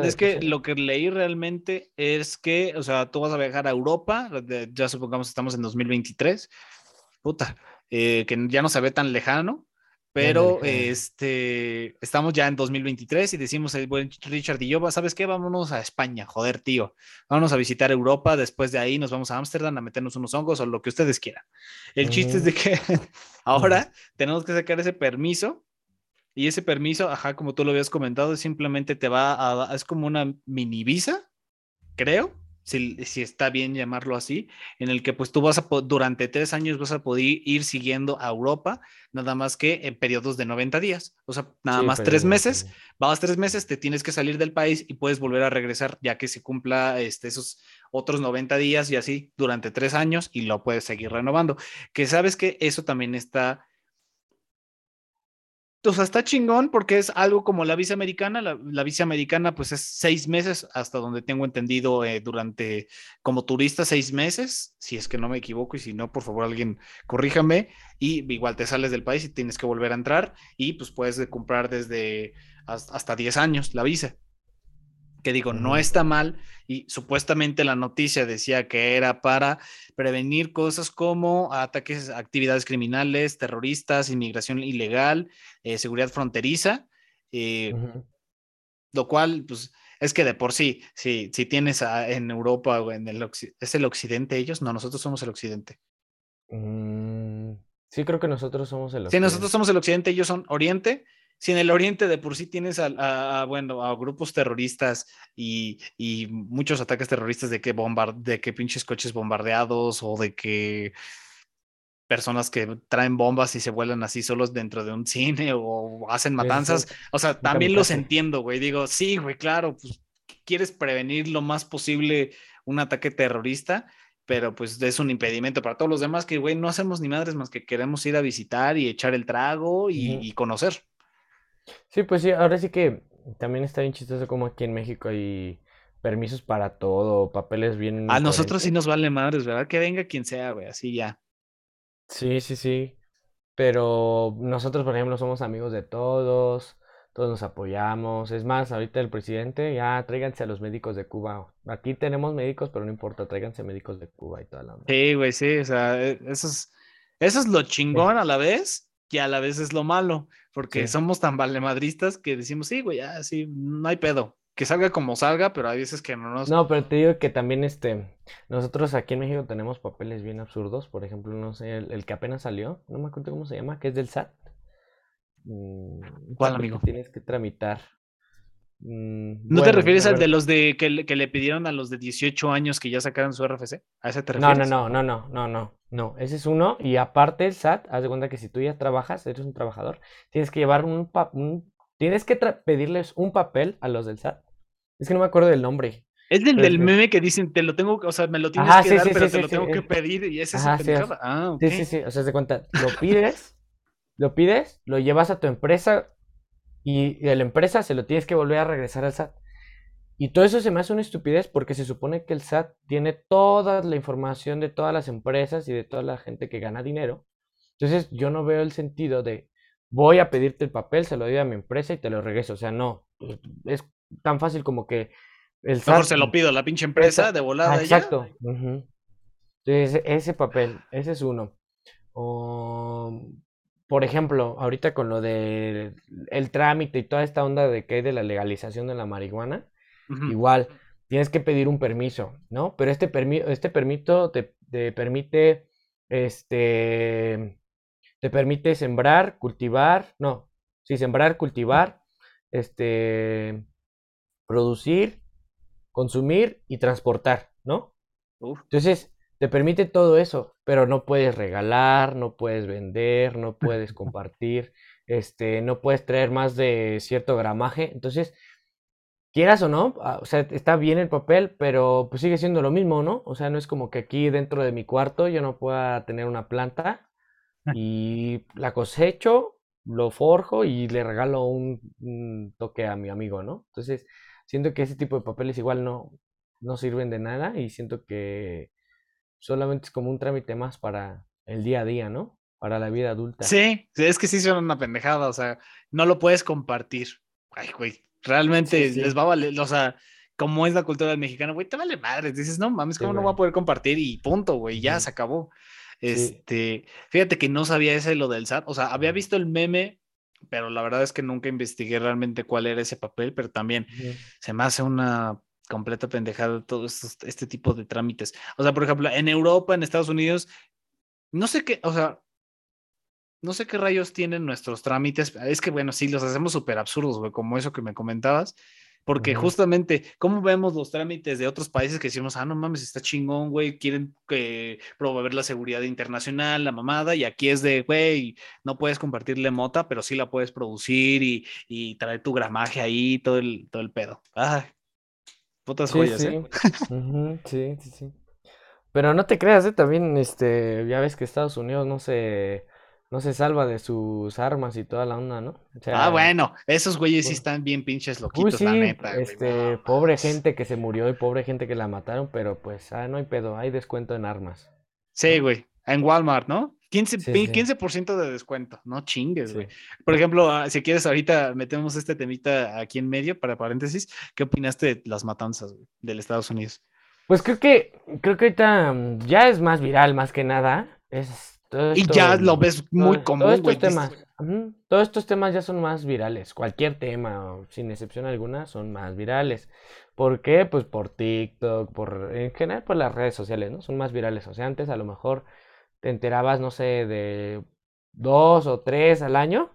es que lo que leí realmente es que, o sea, tú vas a viajar a Europa, ya supongamos que estamos en 2023, puta, eh, que ya no se ve tan lejano, pero este, estamos ya en 2023 y decimos el buen Richard y yo, ¿sabes qué? Vámonos a España, joder, tío. Vámonos a visitar Europa, después de ahí nos vamos a Ámsterdam a meternos unos hongos o lo que ustedes quieran. El chiste es de que ahora tenemos que sacar ese permiso y ese permiso, ajá, como tú lo habías comentado, simplemente te va a, es como una mini visa, creo, si, si, está bien llamarlo así, en el que pues tú vas a, durante tres años vas a poder ir siguiendo a Europa, nada más que en periodos de 90 días, o sea, nada más tres meses, vas tres meses, te tienes que salir del país y puedes volver a regresar ya que se cumpla este, esos otros 90 días y así durante tres años y lo puedes seguir renovando, que sabes que eso también está o sea, está chingón porque es algo como la visa americana. La, visa americana, pues es seis meses, hasta donde tengo entendido, eh, durante como turista, seis meses, si es que no me equivoco, y si no, por favor, alguien corríjame. Y igual te sales del país y tienes que volver a entrar, y pues puedes comprar desde hasta 10 años la visa que digo, no está mal y supuestamente la noticia decía que era para prevenir cosas como ataques, actividades criminales, terroristas, inmigración ilegal, eh, seguridad fronteriza, eh, lo cual, pues, es que de por sí, si, si tienes en Europa o en el ¿es el occidente ellos? No, nosotros somos el occidente. Mm, sí, creo que nosotros somos el occidente. Sí, nosotros somos el occidente, ellos son oriente, si en el oriente de por sí tienes a, bueno, a grupos terroristas y, muchos ataques terroristas de que, de que pinches coches bombardeados o de que personas que traen bombas y se vuelan así solos dentro de un cine o hacen matanzas, o sea, también los entiendo, güey. Digo, sí, güey, claro, pues quieres prevenir lo más posible un ataque terrorista, pero pues es un impedimento para todos los demás que, güey, no hacemos ni madres más que queremos ir a visitar y echar el trago y conocer. Sí, pues sí, ahora sí que también está bien chistoso como aquí en México hay permisos para todo, papeles bien. A nosotros sí nos vale madres, ¿verdad? Que venga quien sea, güey, así ya. Sí, sí, sí. Pero nosotros, por ejemplo, somos amigos de todos, todos nos apoyamos. Es más, ahorita el presidente, ya tráiganse a los médicos de Cuba. Aquí tenemos médicos, pero no importa, tráiganse médicos de Cuba y toda la. Sí, güey, sí, o sea, e, eso es, eso es lo chingón a la vez que a la vez es lo malo, porque somos tan valemadristas que decimos, sí, güey, ya, sí, no hay pedo. Que salga como salga, pero hay veces que no nos... No, pero te digo que también, este, nosotros aquí en México tenemos papeles bien absurdos. Por ejemplo, no sé, el, que apenas salió, no me acuerdo cómo se llama, que es del SAT. Mm, ¿Cuál, amigo? tienes que tramitar. Mm, ¿No te refieres al de los de que le, que le, pidieron a los de 18 años que ya sacaran su RFC? ¿A ese te refieres? No, no, no, no, no, no, no. Ese es uno. Y aparte el SAT, haz de cuenta que si tú ya trabajas, eres un trabajador, tienes que llevar un, tienes que pedirles un papel a los del SAT. Es que no me acuerdo del nombre. Es del, del meme que dicen, te lo tengo, o sea, me lo tienes que dar, pero te lo tengo que pedir y ese es el Ah, Sí, sí, sí. O sea, haz de cuenta, lo pides, lo pides, lo llevas a tu empresa, y de la empresa se lo tienes que volver a regresar al SAT. Y todo eso se me hace una estupidez porque se supone que el SAT tiene toda la información de todas las empresas y de toda la gente que gana dinero Entonces yo no veo el sentido de voy a pedirte el papel, se lo doy a mi empresa y te lo regreso. O sea, no. Es tan fácil como que el Mejor se lo pido a la pinche empresa de volada. Ah, exacto. Entonces, ese papel, ese es uno. Por ejemplo, ahorita con lo de el trámite y toda esta onda de que hay de la legalización de la marihuana, igual tienes que pedir un permiso, ¿no? Pero este, permiso este permiso te, te permite este te permite sembrar, cultivar, no, sí, sembrar, cultivar, este, producir, consumir y transportar, ¿no? Entonces, te permite todo eso, pero no puedes regalar, no puedes vender, no puedes compartir, este, no puedes traer más de cierto gramaje. Entonces, quieras o no, ah, o sea, está bien el papel, pero pues sigue siendo lo mismo, ¿no? O sea, no es como que aquí dentro de mi cuarto yo no pueda tener una planta y la cosecho, lo forjo y le regalo un, toque a mi amigo, ¿no? Entonces, siento que ese tipo de papeles igual no, no sirven de nada y siento que solamente es como un trámite más para el día a día, ¿no? Para la vida adulta. Sí, es que sí son una pendejada, o sea, no lo puedes compartir. Ay, güey, realmente les va a valer, o sea, como es la cultura del mexicano, güey, te vale madre. Dices, no mames, ¿cómo no va a poder compartir? Y punto, güey, ya se acabó. Este, fíjate que no sabía ese lo del SAT, o sea, había visto el meme, pero la verdad es que nunca investigué realmente cuál era ese papel, pero también se me hace una completa pendejada todo este tipo de trámites. O sea, por ejemplo, en Europa, en Estados Unidos, no sé qué, o sea, no sé qué rayos tienen nuestros trámites. Es que, bueno, sí, los hacemos súper absurdos, güey, como eso que me comentabas. Porque justamente, ¿cómo vemos los trámites de otros países que decimos, ah, no mames, está chingón, güey, quieren que promover la seguridad internacional, la mamada, y aquí es de, güey, no puedes compartirle mota, pero sí la puedes producir y, traer tu gramaje ahí, todo el, todo el pedo. Ah, putas joyas, ¿eh? sí, sí, sí. Pero no te creas, ¿eh? También, este, ya ves que Estados Unidos no se no se salva de sus armas y toda la onda, ¿no? ah, bueno, esos güeyes sí están bien pinches loquitos, la neta. Este, pobre gente que se murió y pobre gente que la mataron, pero pues, ah, no hay pedo, hay descuento en armas. Sí, güey, en Walmart, ¿no? 15%, de descuento, no chingues, güey. Por ejemplo, ah, si quieres, ahorita metemos este temita aquí en medio, para paréntesis. ¿Qué opinaste de las matanzas güey, del Estados Unidos? Pues creo que, creo que ahorita mm, ya es más viral, más que nada. Es y ya lo ves muy común, estos temas, todos estos temas ya son más virales. Cualquier tema, sin excepción alguna, son más virales. ¿Por qué? Pues por TikTok, por en general por las redes sociales, ¿no? Son más virales. O sea, antes a lo mejor te enterabas, no sé, de dos o tres al año.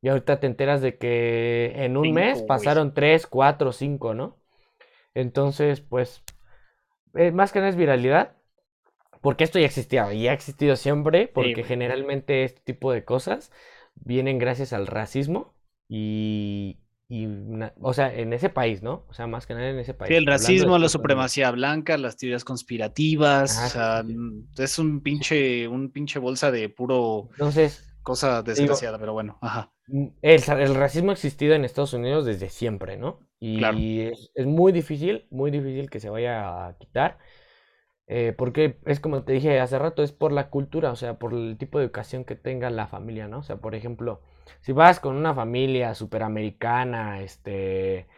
Y ahorita te enteras de que en un mes pasaron tres, cuatro, cinco, ¿no? Entonces, pues, eh, más que nada es viralidad porque esto ya existía y ha existido siempre, porque generalmente este tipo de cosas vienen gracias al racismo y, o sea, en ese país, ¿no? O sea, más que nada en ese país. Sí, el racismo, la supremacía blanca, las teorías conspirativas, o sea, es un pinche, un pinche bolsa de puro Entonces, cosa desgraciada, pero bueno, ajá. Mm, el, racismo ha existido en Estados Unidos desde siempre, ¿no? Y es, es, muy difícil, muy difícil que se vaya a quitar. Eh, porque es como te dije hace rato, es por la cultura, o sea, por el tipo de educación que tenga la familia, ¿no? O sea, por ejemplo, si vas con una familia superamericana, este,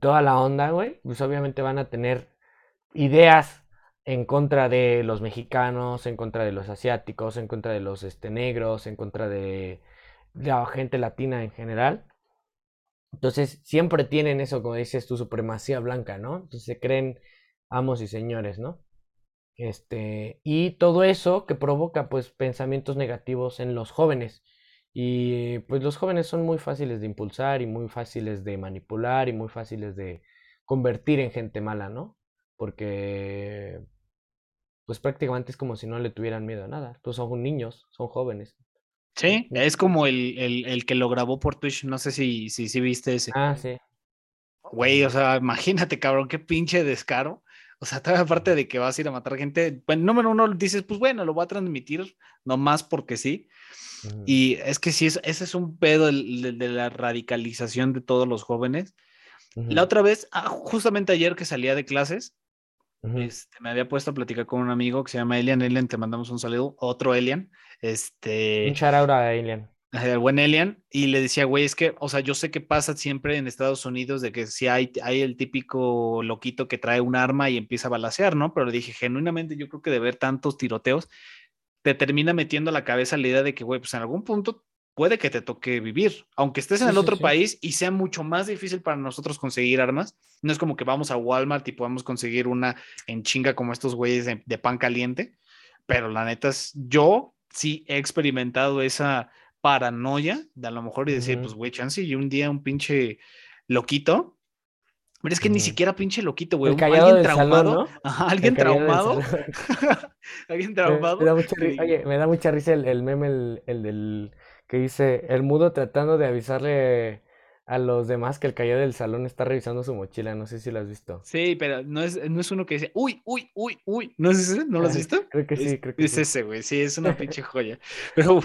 toda la onda, güey, pues obviamente van a tener ideas en contra de los mexicanos, en contra de los asiáticos, en contra de los este, negros, en contra de la gente latina en general. Entonces, siempre tienen eso, como dices, tu supremacía blanca, ¿no? Entonces se creen amos y señores, ¿no? Este, y todo eso que provoca pues pensamientos negativos en los jóvenes. Y pues los jóvenes son muy fáciles de impulsar y muy fáciles de manipular y muy fáciles de convertir en gente mala, ¿no? Porque pues prácticamente es como si no le tuvieran miedo a nada. Pues son niños, son jóvenes. Sí, es como el, el, que lo grabó por Twitch, no sé si, si, si viste ese. Ah, sí. Güey, o sea, imagínate, cabrón, qué pinche descaro o sea, toda aparte de que vas a ir a matar gente, bueno, número uno dices, pues bueno, lo voy a transmitir nomás porque sí. Y es que sí, ese es un pedo de, la radicalización de todos los jóvenes. La otra vez, ah, justamente ayer que salía de clases, este, me había puesto a platicar con un amigo que se llama Elian. Elian, te mandamos un saludo. Otro Elian. Este... Un shout a Elian. El buen Elian. Y le decía, güey, es que, o sea, yo sé que pasa siempre en Estados Unidos de que si hay, hay el típico loquito que trae un arma y empieza a balasear, ¿no? Pero le dije, genuinamente, yo creo que de ver tantos tiroteos, te termina metiendo a la cabeza la idea de que, güey, pues en algún punto puede que te toque vivir, aunque estés en el otro país y sea mucho más difícil para nosotros conseguir armas. No es como que vamos a Walmart y podamos conseguir una en chinga como estos güeyes de, pan caliente, pero la neta es, yo sí he experimentado esa paranoia de a lo mejor y decir, pues güey, chance y un día un pinche loquito. Pero es que ni siquiera pinche loquito, güey. Alguien traumado. alguien traumado. alguien traumado. Me, da mucha, oye, me da mucha risa el, meme, el del que dice el mudo tratando de avisarle a los demás que el callado del salón está revisando su mochila. No sé si lo has visto. Sí, pero no es, no es uno que dice, uy, uy, uy, uy. ¿No es ese? ¿No lo has visto? creo que sí, creo que es ese, güey. Sí, es una pinche joya. Pero,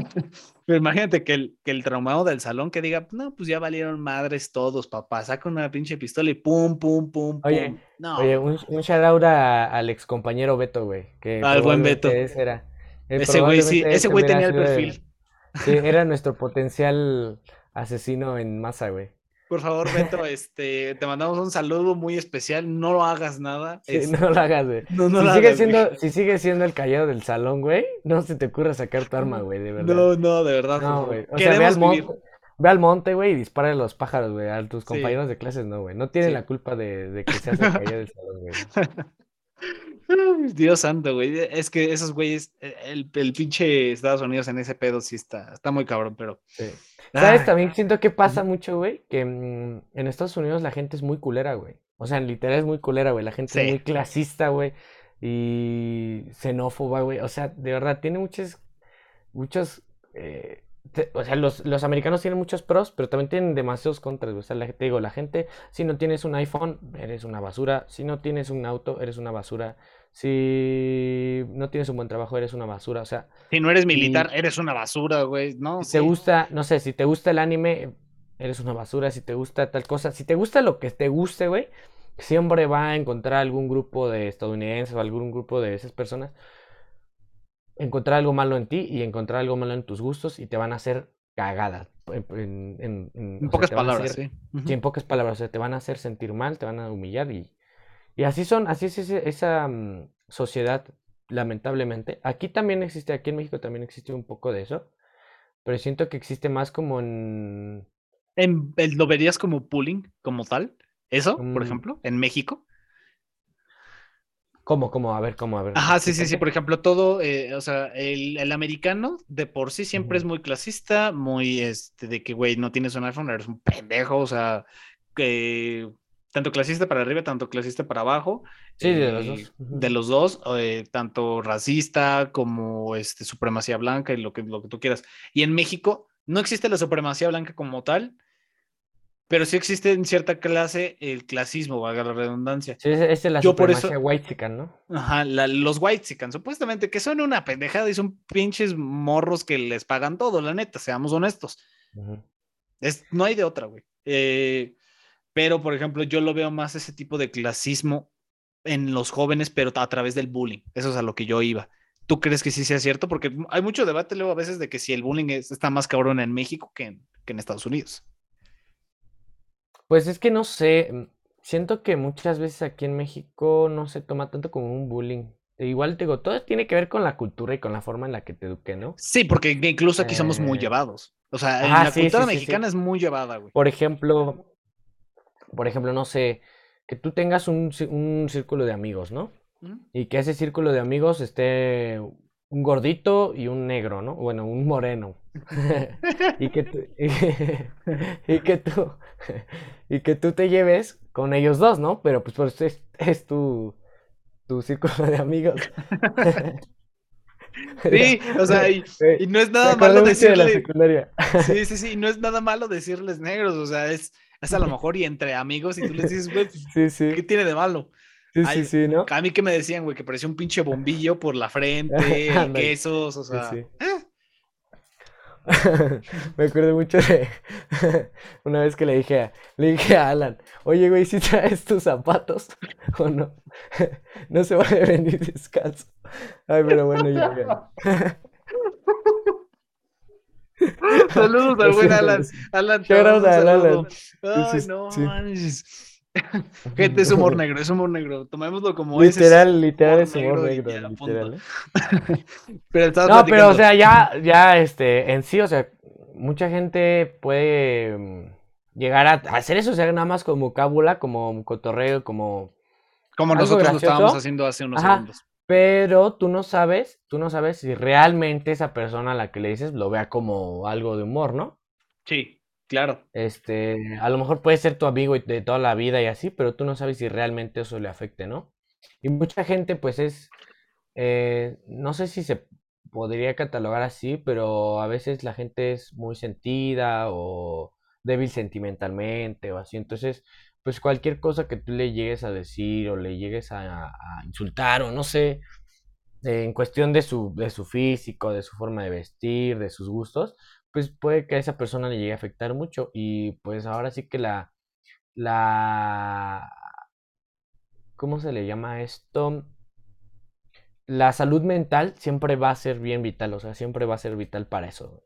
pero imagínate que el, que el traumado del salón que diga, no, pues ya valieron madres todos, papá. Saca una pinche pistola y pum, pum, pum, oye, pum. No. Oye, un, un shout out al ex compañero Beto, güey. Al buen Beto. Ese era. Ese güey, sí, ese güey tenía el perfil. Sí, era nuestro potencial asesino en masa, güey. Por favor, Beto, este, te mandamos un saludo muy especial. No lo hagas nada. Sí, no lo hagas, güey. si, sigue siendo, si sigue siendo el callado del salón, güey, no se te ocurra sacar tu arma, güey, de verdad. No, no, de verdad. No, güey. O sea, ve al, monte, ve al monte, güey, y dispara a los pájaros, güey. A tus compañeros de clases, no, güey. No tienen la culpa de, de que seas el callado del salón, güey. Dios santo, güey. Es que esos güeyes, e, el, el, pinche Estados Unidos en ese pedo sí está, está muy cabrón, pero. ¿Sabes? También siento que pasa mucho, güey, que mm, en Estados Unidos la gente es muy culera, güey. O sea, en literal es muy culera, güey. La gente es muy clasista, güey. Y xenófoba, güey. O sea, de verdad, tiene muchas, muchos eh, o sea, los, los, americanos tienen muchos pros, pero también tienen demasiados contras. O sea, te digo, la gente, si no tienes un iPhone, eres una basura. Si no tienes un auto, eres una basura. Si no tienes un buen trabajo, eres una basura. O sea, si no eres militar, eres una basura, güey. No, si te gusta, no sé, si te gusta el anime, eres una basura. Si te gusta tal cosa, si te gusta lo que te guste, güey, siempre va a encontrar algún grupo de estadounidenses o algún grupo de esas personas encontrar algo malo en ti y encontrar algo malo en tus gustos y te van a hacer cagada. En, pocas palabras, sí. En pocas palabras, o sea, te van a hacer sentir mal, te van a humillar y, y así son, así es esa mm, sociedad, lamentablemente. Aquí también existe, aquí en México también existe un poco de eso, pero siento que existe más como en... ¿En ¿Lo verías como bullying, como tal? ¿Eso, por mm. ejemplo, en México? ¿Cómo, cómo? A ver, ¿cómo? A ver. Ajá, sí, sí, sí. Por ejemplo, todo, eh, o sea, el, americano de por sí siempre es muy clasista, muy, este, de que, güey, no tienes un iPhone, eres un pendejo, o sea, que tanto clasista para arriba, tanto clasista para abajo. Sí, de los dos. De los dos, eh, tanto racista como este, supremacía blanca y lo que, lo que tú quieras. Y en México no existe la supremacía blanca como tal, pero sí existe en cierta clase el clasismo, valga la redundancia. Sí, es la Yo por eso, white chican, ¿no? Ajá, los white chican, supuestamente, que son una pendejada y son pinches morros que les pagan todo, la neta, seamos honestos. es, no hay de otra, güey. Eh, pero, por ejemplo, yo lo veo más ese tipo de clasismo en los jóvenes, pero a través del bullying. Eso es a lo que yo iba. ¿Tú crees que sí sea cierto? Porque hay mucho debate luego a veces de que si el bullying está más cabrón en México que en Estados Unidos. Pues es que no sé, mm, siento que muchas veces aquí en México no se toma tanto como un bullying. E igual te digo, todo tiene que ver con la cultura y con la forma en la que te eduqué, ¿no? Sí, porque incluso aquí somos muy eh, llevados. O sea, en la cultura mexicana es muy llevada, güey. Por ejemplo, por ejemplo, no sé, que tú tengas un, un círculo de amigos, ¿no? Y que ese círculo de amigos esté un gordito y un negro, ¿no? Bueno, un moreno. y, que tú, y, que tú y que tú te lleves con ellos dos, ¿no? Pero pues por eso es, tu, tu círculo de amigos. Sí, o sea, y, no es nada malo decirle. sí, sí, sí, no es nada malo decirles negros, o sea, es, es a lo mejor y entre amigos y tú les dices, güey, pues, ¿qué tiene de malo? Sí, sí, sí, ¿no? A mí que me decían, güey, que parecía un pinche bombillo por la frente, quesos, o sea. ¿eh? me acuerdo mucho de una vez que le dije a, le dije a Alan, oye güey, si traes tus zapatos o no, no se va a venir descalzo. Ay, pero bueno, ya. Saludos al buen Alan. Alan, Alan. Ay, no, Gente, es humor negro, es humor negro. Tomémoslo como literal. Literal, es humor negro. literal, ¿eh? pero no, pero o sea, ya, ya, este, en sí, o sea, mucha gente puede mm, llegar a hacer eso, o sea, nada más como cábula, como cotorreo, como. Como nosotros lo estábamos haciendo hace unos segundos. Pero tú no sabes, tú no sabes si realmente esa persona a la que le dices lo vea como algo de humor, ¿no? Sí, claro. Este, a lo mejor puede ser tu amigo de toda la vida y así, pero tú no sabes si realmente eso le afecte, ¿no? Y mucha gente, pues es, eh, no sé si se podría catalogar así, pero a veces la gente es muy sentida o débil sentimentalmente o así. Entonces, pues cualquier cosa que tú le llegues a decir o le llegues a, insultar o no sé, en cuestión de su, de su físico, de su forma de vestir, de sus gustos, pues puede que a esa persona le llegue a afectar mucho y pues ahora sí que la, la, ¿cómo se le llama esto? La salud mental siempre va a ser bien vital, o sea, siempre va a ser vital para eso.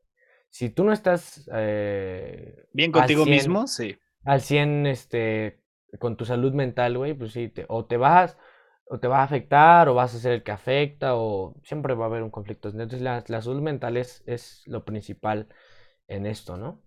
Si tú no estás... Eh, bien contigo mismo, sí al 100 este, con tu salud mental, güey, pues sí, te, o te vas, o te va a afectar, o vas a ser el que afecta, o siempre va a haber un conflicto. Entonces la, salud mental es, es, lo principal en esto, ¿no?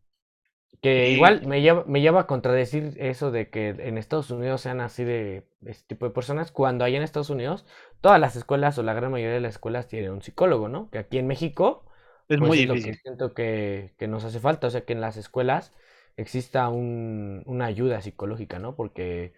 Que igual me lleva, me lleva a contradecir eso de que en Estados Unidos sean así de este tipo de personas, cuando hay en Estados Unidos todas las escuelas o la gran mayoría de las escuelas tienen un psicólogo, ¿no? Que aquí en México es pues, muy difícil. siento que, que nos hace falta, o sea que en las escuelas exista un, una ayuda psicológica, ¿no? Porque,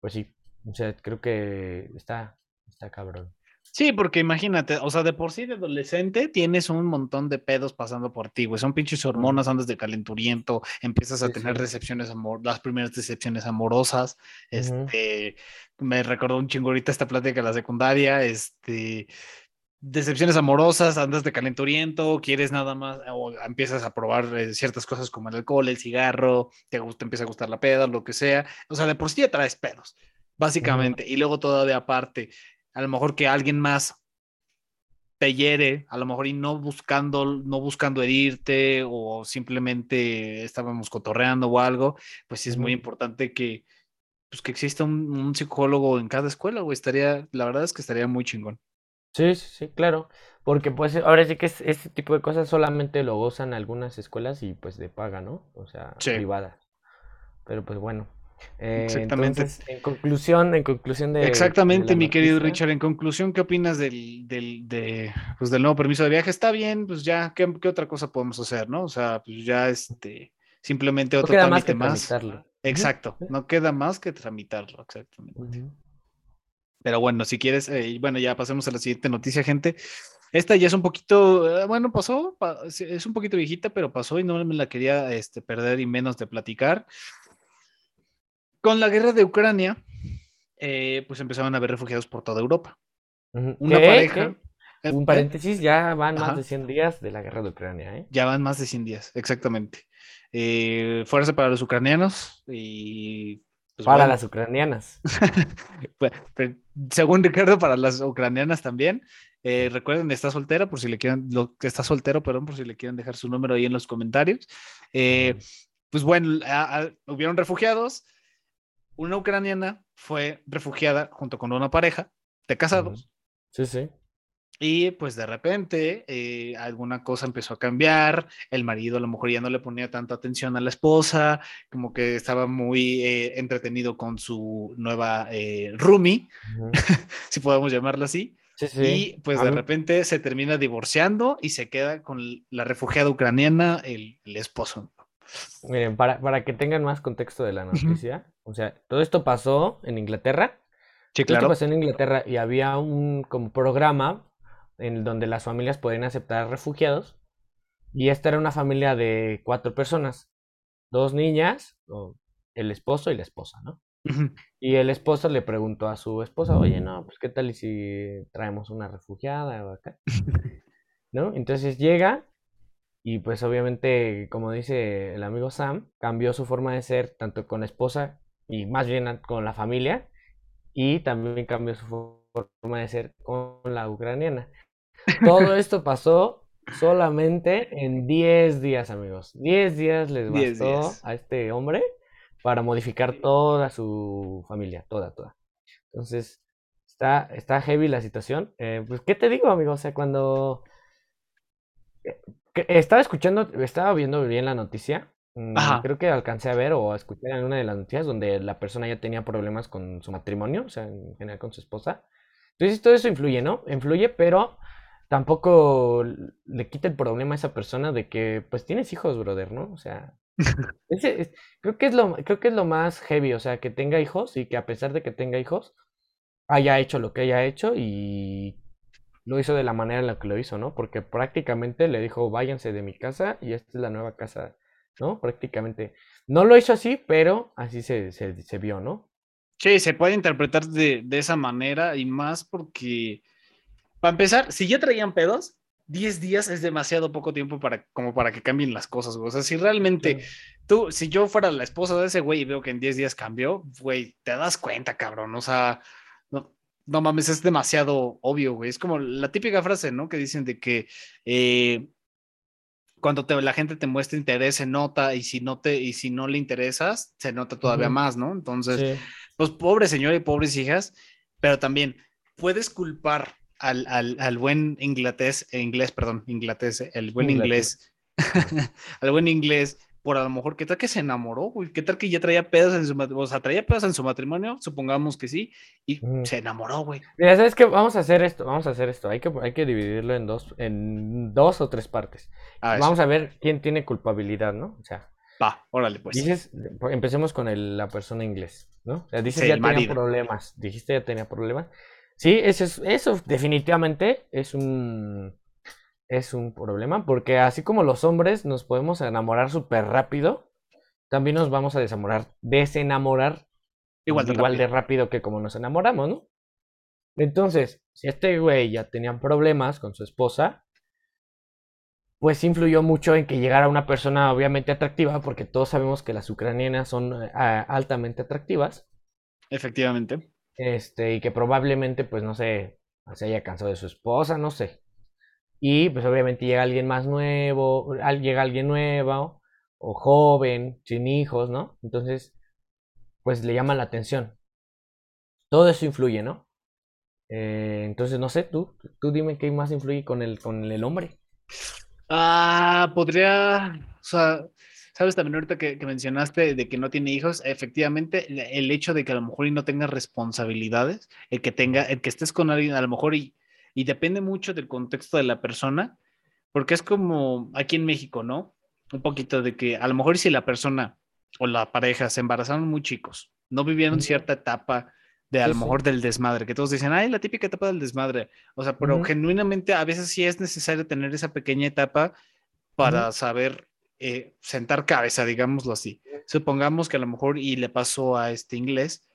pues sí, o sea, creo que está, está cabrón. Sí, porque imagínate, o sea, de por sí de adolescente tienes un montón de pedos pasando por ti, güey. Son pinches hormonas, andas de calenturiento, empiezas a tener recepciones amor, las primeras decepciones amorosas. Este, me recordó un chingo ahorita esta plática de la secundaria, este, decepciones amorosas, andas de calenturiento, quieres nada más, o empiezas a probar eh, ciertas cosas como el alcohol, el cigarro, te, gusta, empieza a gustar la peda, lo que sea. O sea, de por sí ya traes pedos, básicamente. Y luego todo de aparte, a lo mejor que alguien más te hiere, a lo mejor y no buscando, no buscando herirte o simplemente estábamos cotorreando o algo, pues sí es muy importante que, pues que exista un, un psicólogo en cada escuela, o estaría, la verdad es que estaría muy chingón. Sí, sí, sí, claro. Porque pues ahora sí que este tipo de cosas solamente lo gozan algunas escuelas y pues de paga, ¿no? O sea, privadas. Pero pues bueno. Eh, Exactamente. en conclusión, en conclusión de. Exactamente, mi querido Richard. En conclusión, ¿qué opinas del, del, de, pues, del nuevo permiso de viaje? Está bien, pues ya, ¿qué, qué otra cosa podemos hacer, no? O sea, pues ya este, simplemente otro no queda más. Exacto, no queda más que tramitarlo, exactamente. Pero bueno, si quieres, eh, bueno, ya pasemos a la siguiente noticia, gente. Esta ya es un poquito, eh, bueno, pasó, es un poquito viejita, pero pasó y no me la quería este, perder y menos de platicar. Con la guerra de Ucrania, eh, pues empezaron a haber refugiados por toda Europa. Una pareja. Un paréntesis, ya van más de 100 días de la guerra de Ucrania, ¿eh? Ya van más de 100 días, exactamente. fuerza para los ucranianos y pues para las ucranianas. Pues, según Ricardo, para las ucranianas también. Eh, recuerden, está soltera, por si le quieren, lo está soltero, perdón, por si le quieren dejar su número ahí en los comentarios. Eh, pues bueno, hubieron refugiados. Una ucraniana fue refugiada junto con una pareja de casados. Sí, sí. Y pues de repente eh, alguna cosa empezó a cambiar, el marido a lo mejor ya no le ponía tanta atención a la esposa, como que estaba muy eh, entretenido con su nueva eh, roomie, si podemos llamarlo así. Y pues de repente se termina divorciando y se queda con la refugiada ucraniana, el, esposo. Miren, para, para, que tengan más contexto de la noticia, o sea, todo esto pasó en Inglaterra. Sí, claro. Esto pasó en Inglaterra y había un como programa en donde las familias pueden aceptar refugiados. Y esta era una familia de cuatro personas, dos niñas, el esposo y la esposa, ¿no? Y el esposo le preguntó a su esposa, oye, no, pues qué tal y si traemos una refugiada o acá, ¿no? Entonces llega Y pues obviamente, como dice el amigo Sam, cambió su forma de ser tanto con la esposa y más bien con la familia. Y también cambió su forma de ser con la ucraniana. Todo esto pasó solamente en 10 días, amigos. 10 días les bastó a este hombre para modificar toda su familia, toda, toda. Entonces, está, está heavy la situación. Eh, pues, ¿qué te digo, amigo? O sea, cuando eh, estaba escuchando, estaba viendo bien la noticia. Mm, creo que alcancé a ver o a escuchar en una de las noticias donde la persona ya tenía problemas con su matrimonio, o sea, en general con su esposa. Entonces, todo eso influye, ¿no? Influye, pero tampoco le quita el problema a esa persona de que, pues, tienes hijos, brother, ¿no? O sea, creo, que es lo, creo que es lo más heavy, o sea, que tenga hijos y que a pesar de que tenga hijos, haya hecho lo que haya hecho y lo hizo de la manera en la que lo hizo, ¿no? Porque prácticamente le dijo, váyanse de mi casa y esta es la nueva casa, ¿no? Prácticamente. No lo hizo así, pero así se, se, vio, ¿no? Sí, se puede interpretar de, de, esa manera y más porque, para empezar, si ya traían pedos, 10 días es demasiado poco tiempo para, como para que cambien las cosas, güey. O sea, si realmente tú, si yo fuera la esposa de ese güey y veo que en 10 días cambió, güey, te das cuenta, cabrón. O sea, no, no mames, es demasiado obvio, güey. Es como la típica frase, ¿no? Que dicen de que eh, cuando la gente te muestra interés se nota y si no te y si no le interesas se nota todavía más, ¿no? Entonces, pues pobre señor y pobres hijas, pero también puedes culpar al, al, al buen inglés, inglés, perdón, inglés, el buen inglés, al buen inglés, por a lo mejor, ¿qué tal que se enamoró, güey? ¿Qué tal que ya traía pedos en su matrimonio? O sea, traía pedos en su matrimonio, supongamos que sí, y se enamoró, güey. Mira, ¿sabes qué? Vamos a hacer esto, vamos a hacer esto. Hay que, hay que dividirlo en dos, en dos o tres partes. Ah, vamos a ver quién tiene culpabilidad, ¿no? O sea. Va, órale, pues. Dices, empecemos con el, la persona inglés, ¿no? O sea, dices ya tenía problemas. Dijiste ya tenía problemas. Sí, eso, es, eso definitivamente es un, es un problema, porque así como los hombres nos podemos enamorar súper rápido, también nos vamos a desamorar, desenamorar igual, de, igual rápido. de rápido que como nos enamoramos, ¿no? Entonces, si este güey ya tenía problemas con su esposa, pues influyó mucho en que llegara una persona obviamente atractiva, porque todos sabemos que las ucranianas son eh, altamente atractivas. Efectivamente. Este, y que probablemente, pues no sé, se haya cansado de su esposa, no sé. Y pues obviamente llega alguien más nuevo, llega alguien nuevo, o joven, sin hijos, ¿no? Entonces, pues le llama la atención. Todo eso influye, ¿no? Eh, entonces, no sé, tú, tú dime qué más influye con el, con el hombre. Ah, podría, o sea, Sabes también ahorita que, mencionaste de que no tiene hijos, efectivamente, el hecho de que a lo mejor y no tenga responsabilidades, el que tenga, el que estés con alguien, a lo mejor y, y depende mucho del contexto de la persona, porque es como aquí en México, ¿no? Un poquito de que a lo mejor si la persona o la pareja se embarazaron muy chicos, no vivieron cierta etapa de a lo mejor del desmadre, que todos dicen, ay, la típica etapa del desmadre. O sea, pero genuinamente a veces sí es necesario tener esa pequeña etapa para saber eh, sentar cabeza, digámoslo así. Supongamos que a lo mejor y le pasó a este inglés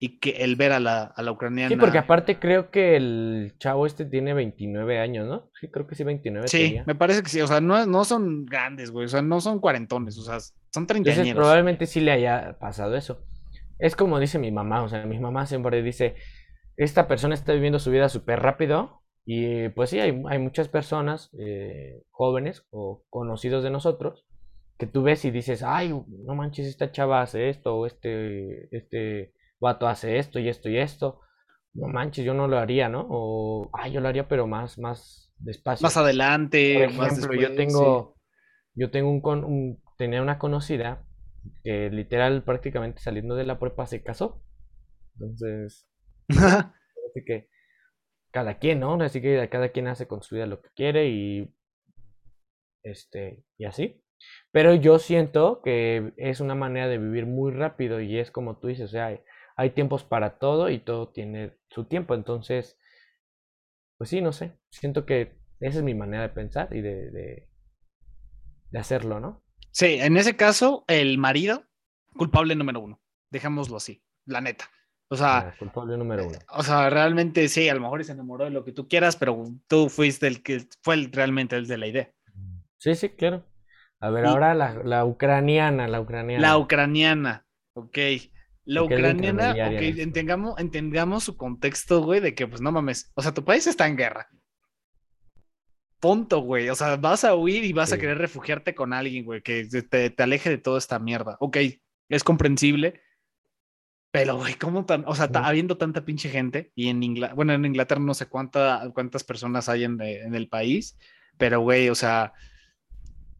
y que él ver a la, a la ucraniana. Sí, porque aparte creo que el chavo este tiene 29 años, ¿no? Sí, creo que sí, 29. Sí, me parece que sí, o sea, no, no son grandes, güey, o sea, no son cuarentones, o sea, son treintañeros. Probablemente sí le haya pasado eso. Es como dice mi mamá, o sea, mi mamá siempre dice, esta persona está viviendo su vida súper rápido y pues sí, hay, hay muchas personas eh, jóvenes o conocidos de nosotros que tú ves y dices, ay, no manches, esta chava hace esto, o este, este vato hace esto y esto y esto. No manches, yo no lo haría, ¿no? O, ay, yo lo haría, pero más, más despacio. Más adelante, Por ejemplo, yo tengo, yo tengo un, tenía una conocida que literal prácticamente saliendo de la prepa se casó. Entonces, así que cada quien, ¿no? Así que cada quien hace con su vida lo que quiere y este, y así. Pero yo siento que es una manera de vivir muy rápido y es como tú dices, o sea, hay, tiempos para todo y todo tiene su tiempo. Entonces, pues sí, no sé, siento que esa es mi manera de pensar y de, de, hacerlo, ¿no? Sí, en ese caso, el marido, culpable número uno, dejémoslo así, la neta. O sea, ah, culpable número uno. O sea, realmente sí, a lo mejor se enamoró de lo que tú quieras, pero tú fuiste el que fue realmente el de la idea. Sí, sí, claro. A ver, ahora la, ucraniana, la ucraniana. La ucraniana, ok. La ucraniana, ok, entendamos, entendamos su contexto, güey, de que, pues no mames, o sea, tu país está en guerra. Punto, güey. O sea, vas a huir y vas a querer refugiarte con alguien, güey, que te, te, aleje de toda esta mierda. Ok, es comprensible. Pero, güey, ¿cómo tan, o sea, habiendo tanta pinche gente y en Inglaterra, bueno, en Inglaterra no sé cuánta, cuántas personas hay en, en el país, pero, güey, o sea,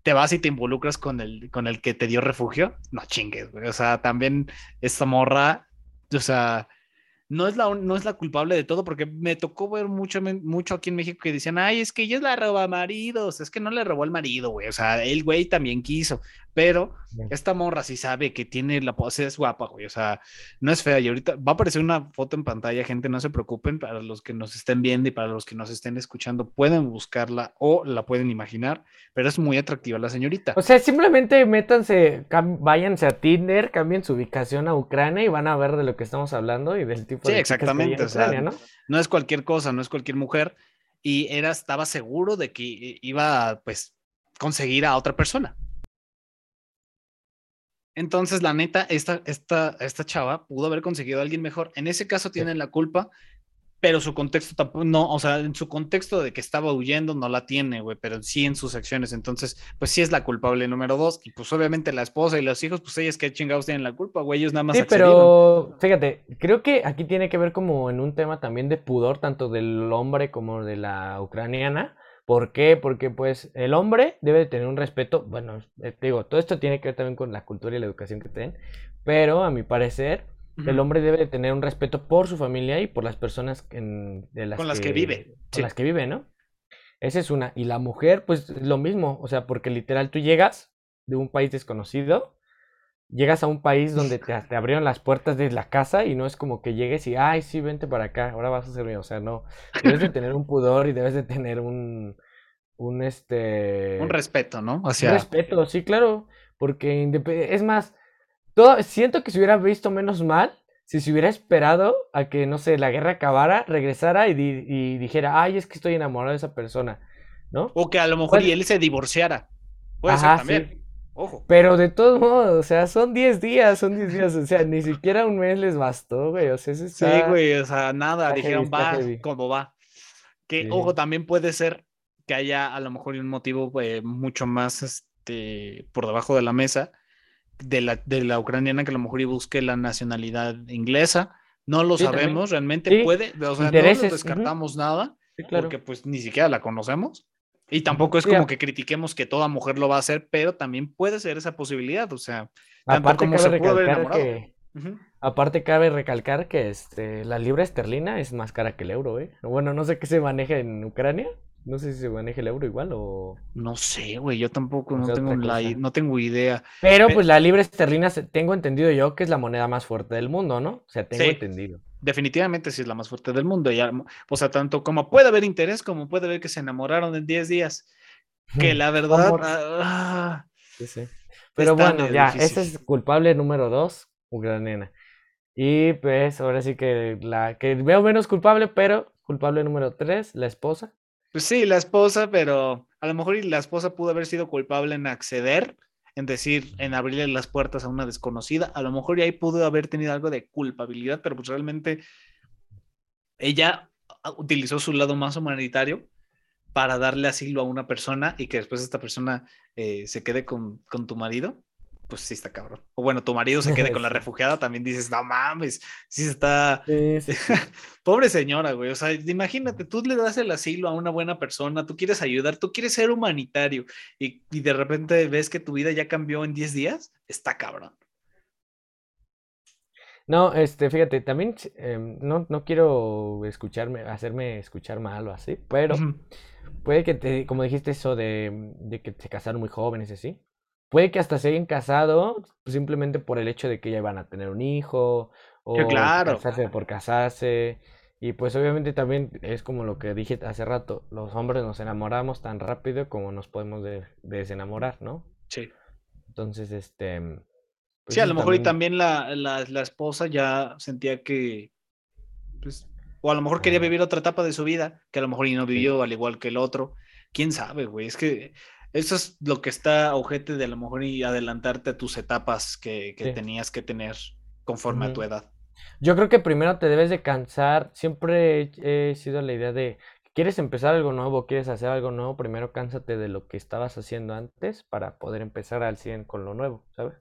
te vas y te involucras con el, con el que te dio refugio, no chingues, güey. O sea, también esta morra, o sea, no es la, no es la culpable de todo, porque me tocó ver mucho, mucho aquí en México que decían, ay, es que ella es la roba maridos, es que no le robó el marido, güey, o sea, el güey también quiso, pero esta morra sí sabe que tiene la, o es guapa, güey, o sea, no es fea, y ahorita va a aparecer una foto en pantalla, gente, no se preocupen, para los que nos estén viendo y para los que nos estén escuchando, pueden buscarla o la pueden imaginar, pero es muy atractiva la señorita. O sea, simplemente métanse, váyanse a Tinder, cambien su ubicación a Ucrania y van a ver de lo que estamos hablando y del tipo sí, exactamente, o sea, ¿no? no es cualquier cosa, no es cualquier mujer, y era, estaba seguro de que iba, pues, conseguir a otra persona. Entonces, la neta, esta, esta, esta chava pudo haber conseguido a alguien mejor. En ese caso tienen la culpa, pero su contexto tampoco, no, o sea, en su contexto de que estaba huyendo no la tiene, güey, pero sí en sus acciones. Entonces, pues sí es la culpable número dos. Y pues obviamente la esposa y los hijos, pues ellas que chingados tienen la culpa, güey, ellos nada más. Sí, pero fíjate, creo que aquí tiene que ver como en un tema también de pudor, tanto del hombre como de la ucraniana ¿Por qué? Porque pues el hombre debe de tener un respeto, bueno, eh, digo, todo esto tiene que ver también con la cultura y la educación que tienen, pero a mi parecer el hombre debe de tener un respeto por su familia y por las personas de las con las que, vive. Con las que vive, ¿no? Esa es una. Y la mujer, pues lo mismo, o sea, porque literal tú llegas de un país desconocido llegas a un país donde te, abrieron las puertas de la casa y no es como que llegues y, ay, sí, vente para acá, ahora vas a ser mío. O sea, no. Debes de tener un pudor y debes de tener un, un este... Un respeto, ¿no? Un respeto, sí, claro. Porque es más, todo, siento que se hubiera visto menos mal si se hubiera esperado a que, no sé, la guerra acabara, regresara y, y dijera, ay, es que estoy enamorado de esa persona, ¿no? O que a lo mejor y él se divorciara. Puede ser también. Pero de todos modos, o sea, son 10 días, son 10 días, o sea, ni siquiera un mes les bastó, güey, o sea, eso Sí, güey, o sea, nada, dijeron, va, como va. Que, ojo, también puede ser que haya a lo mejor un motivo eh, mucho más, este, por debajo de la mesa de la, de la ucraniana que a lo mejor busque la nacionalidad inglesa, no lo sabemos, realmente puede, o sea, no descartamos nada, porque pues ni siquiera la conocemos. Y tampoco es como que critiquemos que toda mujer lo va a hacer, pero también puede ser esa posibilidad, o sea, aparte como se pudo haber que, Aparte cabe recalcar que este, la libra esterlina es más cara que el euro, ¿eh? Bueno, no sé qué se maneja en Ucrania, no sé si se maneja el euro igual o... No sé, güey, yo tampoco, no, tengo no tengo idea. Pero, pues la libra esterlina, tengo entendido yo que es la moneda más fuerte del mundo, ¿no? O sea, tengo entendido definitivamente sí es la más fuerte del mundo. Y, o sea, tanto como puede haber interés, como puede ver que se enamoraron en 10 días. Que la verdad. Ah, sí, sí. Pero bueno, ya, ese es culpable número 2, ucraniana. Y pues ahora sí que la que veo menos culpable, pero culpable número 3, la esposa. Pues sí, la esposa, pero a lo mejor la esposa pudo haber sido culpable en acceder en decir, en abrirle las puertas a una desconocida. A lo mejor ya ahí pudo haber tenido algo de culpabilidad, pero pues realmente ella utilizó su lado más humanitario para darle asilo a una persona y que después esta persona eh, se quede con, con tu marido pues sí está cabrón. O bueno, tu marido se quede con la refugiada, también dices, no mames, sí está. Pobre señora, güey. O sea, imagínate, tú le das el asilo a una buena persona, tú quieres ayudar, tú quieres ser humanitario y, de repente ves que tu vida ya cambió en 10 días, está cabrón. No, este, fíjate, también em, no, no quiero escucharme, hacerme escuchar mal o así, pero puede que te, como dijiste eso de, de que se casaron muy jóvenes, así Puede que hasta se hayan casado simplemente por el hecho de que ya iban a tener un hijo o casarse por casarse. Y pues obviamente también es como lo que dije hace rato, los hombres nos enamoramos tan rápido como nos podemos desenamorar, ¿no? Sí. Entonces, este... Pues sí, a lo mejor y también la, la, la, esposa ya sentía que, pues, o a lo mejor quería vivir otra etapa de su vida, que a lo mejor y no vivió al igual que el otro. ¿Quién sabe, güey? Es que eso es lo que está ojete de a lo mejor y adelantarte a tus etapas que, tenías que tener conforme a tu edad. Yo creo que primero te debes de cansar. Siempre he, sido la idea de, quieres empezar algo nuevo, quieres hacer algo nuevo, primero cánsate de lo que estabas haciendo antes para poder empezar al 100 con lo nuevo, ¿sabes?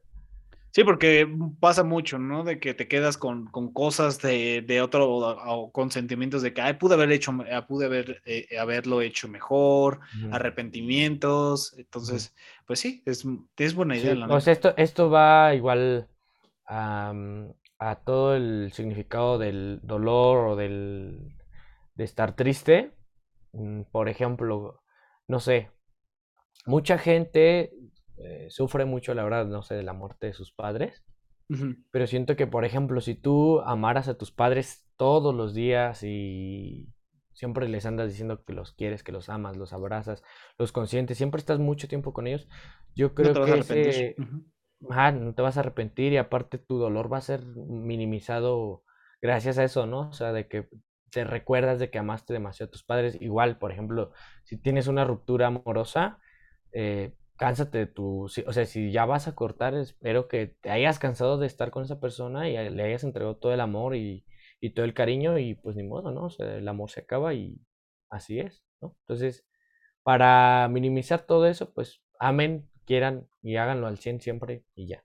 Sí, porque pasa mucho, ¿no? De que te quedas con, cosas de, otro o, con sentimientos de que Ay, pude haber hecho, ah, pude haber, eh, haberlo hecho mejor, arrepentimientos. Entonces, pues sí, es, es buena idea. la o sea, esto, esto va igual a, a todo el significado del dolor o del de estar triste. Mm, por ejemplo, no sé, mucha gente eh, sufre mucho, la verdad, no sé, de la muerte de sus padres. Pero siento que, por ejemplo, si tú amaras a tus padres todos los días y siempre les andas diciendo que los quieres, que los amas, los abrazas, los consientes, siempre estás mucho tiempo con ellos, yo creo que ese, no te vas a arrepentir y aparte tu dolor va a ser minimizado gracias a eso, ¿no? O sea, de que te recuerdas de que amaste demasiado a tus padres. Igual, por ejemplo, si tienes una ruptura amorosa, eh, cánsate de tu, o sea, si ya vas a cortar, espero que te hayas cansado de estar con esa persona y le hayas entregado todo el amor y, y todo el cariño y pues ni modo, ¿no? O sea, el amor se acaba y así es, ¿no? Entonces, para minimizar todo eso, pues amen, quieran y háganlo al 100 siempre y ya.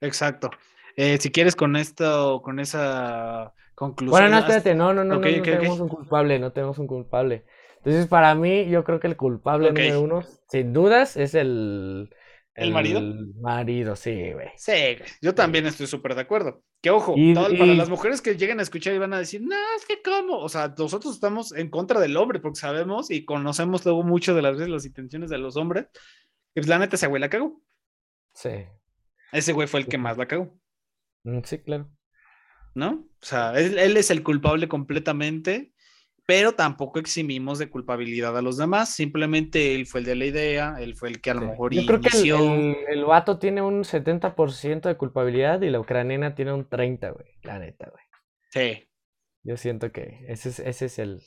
Exacto. Eh, si quieres con esto, con esa conclusión. Bueno, no, espérate, no, no, no, no, tenemos un culpable, no tenemos un culpable. Entonces, para mí, yo creo que el culpable número uno, sin dudas, es el... ¿El, marido? El marido, sí, güey. Sí, yo también estoy súper de acuerdo. Que ojo, para las mujeres que lleguen a escuchar y van a decir, no, es que cómo. O sea, nosotros estamos en contra del hombre porque sabemos y conocemos luego mucho de las veces las intenciones de los hombres. Y pues la neta, ese güey la cagó. Sí. Ese güey fue el que más la cagó. Mm, sí, claro. ¿No? O sea, él, es el culpable completamente, pero tampoco eximimos de culpabilidad a los demás. Simplemente él fue el de la idea, él fue el que a lo mejor Yo creo que el, el, vato tiene un 70% de culpabilidad y la ucraniana tiene un 30%, güey. La neta, güey. Sí. Yo siento que ese es, ese es el,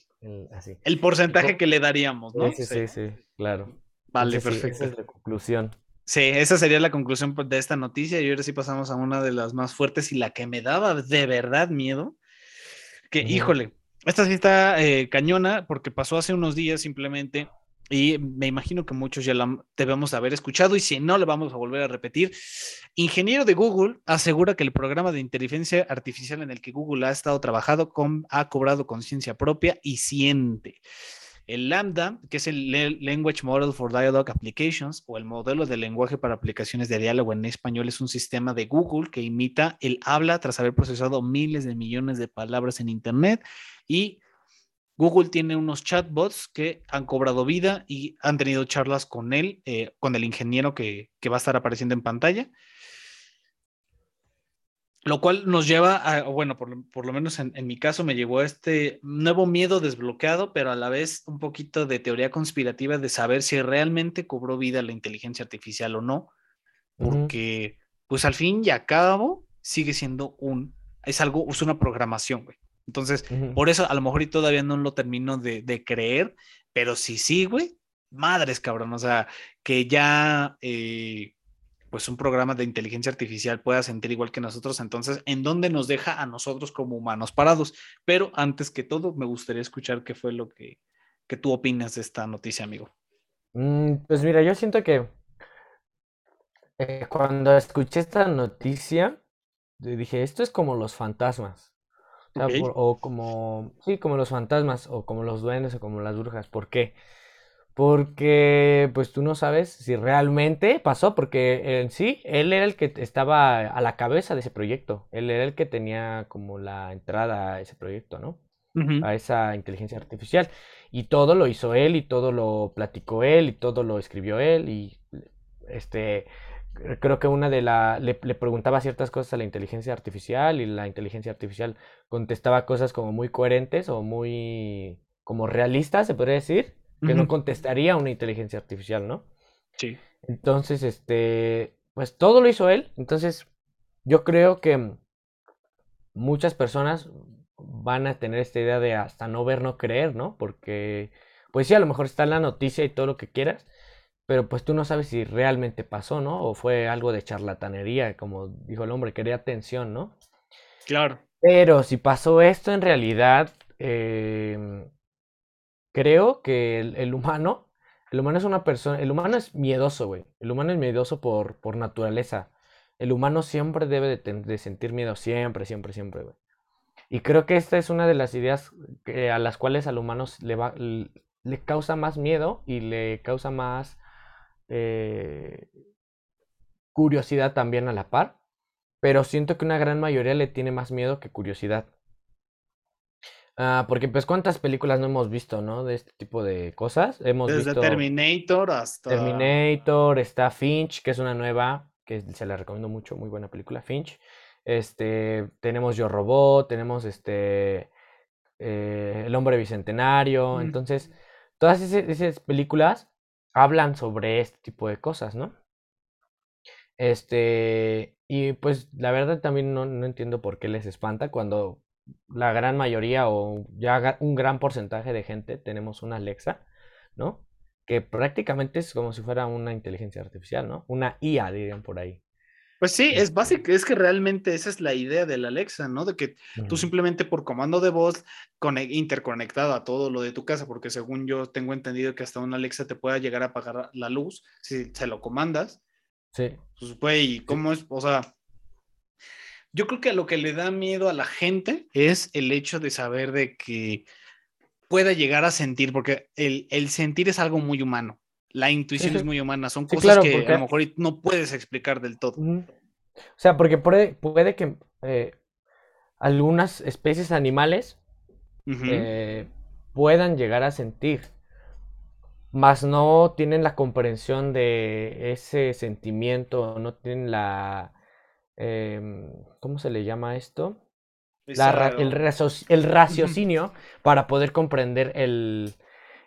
así. El porcentaje que le daríamos, ¿no? Sí, sí, sí, claro. Vale, perfecto. esa es la conclusión. Sí, esa sería la conclusión pues, de esta noticia. Y ahora sí pasamos a una de las más fuertes y la que me daba de verdad miedo. Que, híjole, esta sí está eh, cañona porque pasó hace unos días simplemente. Y me imagino que muchos ya la debemos haber escuchado y si no, le vamos a volver a repetir. Ingeniero de Google asegura que el programa de inteligencia artificial en el que Google ha estado trabajando con, ha cobrado conciencia propia y siente. El Lambda, que es el Language Model for Dialogue Applications o el modelo de lenguaje para aplicaciones de diálogo en español, es un sistema de Google que imita el habla tras haber procesado miles de millones de palabras en Internet. Y Google tiene unos chatbots que han cobrado vida y han tenido charlas con él, eh, con el ingeniero que va a estar apareciendo en pantalla. Lo cual nos lleva a, bueno, por, lo menos en, mi caso me llevó a este nuevo miedo desbloqueado, pero a la vez un poquito de teoría conspirativa de saber si realmente cobró vida la inteligencia artificial o no, porque pues al fin y a cabo sigue siendo un, es algo, es una programación, güey. Entonces, por eso a lo mejor y todavía no lo termino de, de creer, pero sí, sí, güey, madres, cabrón, o sea, que ya... Eh, pues un programa de inteligencia artificial pueda sentir igual que nosotros, entonces, ¿en dónde nos deja a nosotros como humanos parados? Pero antes que todo, me gustaría escuchar qué fue lo que, que tú opinas de esta noticia, amigo. Mm, pues mira, yo siento que eh, cuando escuché esta noticia, dije, esto es como los fantasmas. O, como, sí, como los fantasmas, o como los duendes, o como las brujas. ¿Por qué? Porque pues tú no sabes si realmente pasó, porque en sí él era el que estaba a la cabeza de ese proyecto, él era el que tenía como la entrada a ese proyecto, ¿no? A esa inteligencia artificial. Y todo lo hizo él y todo lo platicó él y todo lo escribió él y este creo que una de la le, le, preguntaba ciertas cosas a la inteligencia artificial y la inteligencia artificial contestaba cosas como muy coherentes o muy como realistas, se podría decir que no contestaría una inteligencia artificial, ¿no? Sí. Entonces, este, pues todo lo hizo él. Entonces, yo creo que muchas personas van a tener esta idea de hasta no ver, no creer, ¿no? Porque, pues sí, a lo mejor está en la noticia y todo lo que quieras, pero pues tú no sabes si realmente pasó, ¿no? O fue algo de charlatanería, como dijo el hombre, quería atención, ¿no? Claro. Pero si pasó esto en realidad, em, creo que el, humano, el humano es una persona, el humano es miedoso, güey. El humano es miedoso por, por naturaleza. El humano siempre debe de, sentir miedo, siempre, siempre, siempre, güey. Y creo que esta es una de las ideas a las cuales al humano le, va, le causa más miedo y le causa más eh, curiosidad también a la par. Pero siento que una gran mayoría le tiene más miedo que curiosidad. Ah, porque pues cuántas películas no hemos visto, ¿no? De este tipo de cosas. Hemos Desde Terminator hasta... Terminator, está Finch, que es una nueva, que se la recomiendo mucho, muy buena película, Finch. Este, tenemos Yo Robot, tenemos este, eh, El Hombre Bicentenario. Entonces, todas esas, películas hablan sobre este tipo de cosas, ¿no? Este, y pues la verdad también no, no, entiendo por qué les espanta cuando la gran mayoría o ya un gran porcentaje de gente tenemos una Alexa, ¿no? Que prácticamente es como si fuera una inteligencia artificial, ¿no? Una IA, dirían por ahí. Pues sí, es básico, es que realmente esa es la idea del Alexa, ¿no? De que tú simplemente por comando de voz interconectado a todo lo de tu casa, porque según yo tengo entendido que hasta un Alexa te pueda llegar a apagar la luz si se lo comandas. Sí. Pues, güey, ¿cómo es? O sea, yo creo que lo que le da miedo a la gente es el hecho de saber de que pueda llegar a sentir, porque el, el sentir es algo muy humano. La intuición es muy humana, son cosas que a lo mejor no puedes explicar del todo. O sea, porque puede, puede que eh, algunas especies animales eh, puedan llegar a sentir, mas no tienen la comprensión de ese sentimiento, no tienen la... Em, ¿Cómo se le llama esto? el, el, raciocinio para poder comprender el,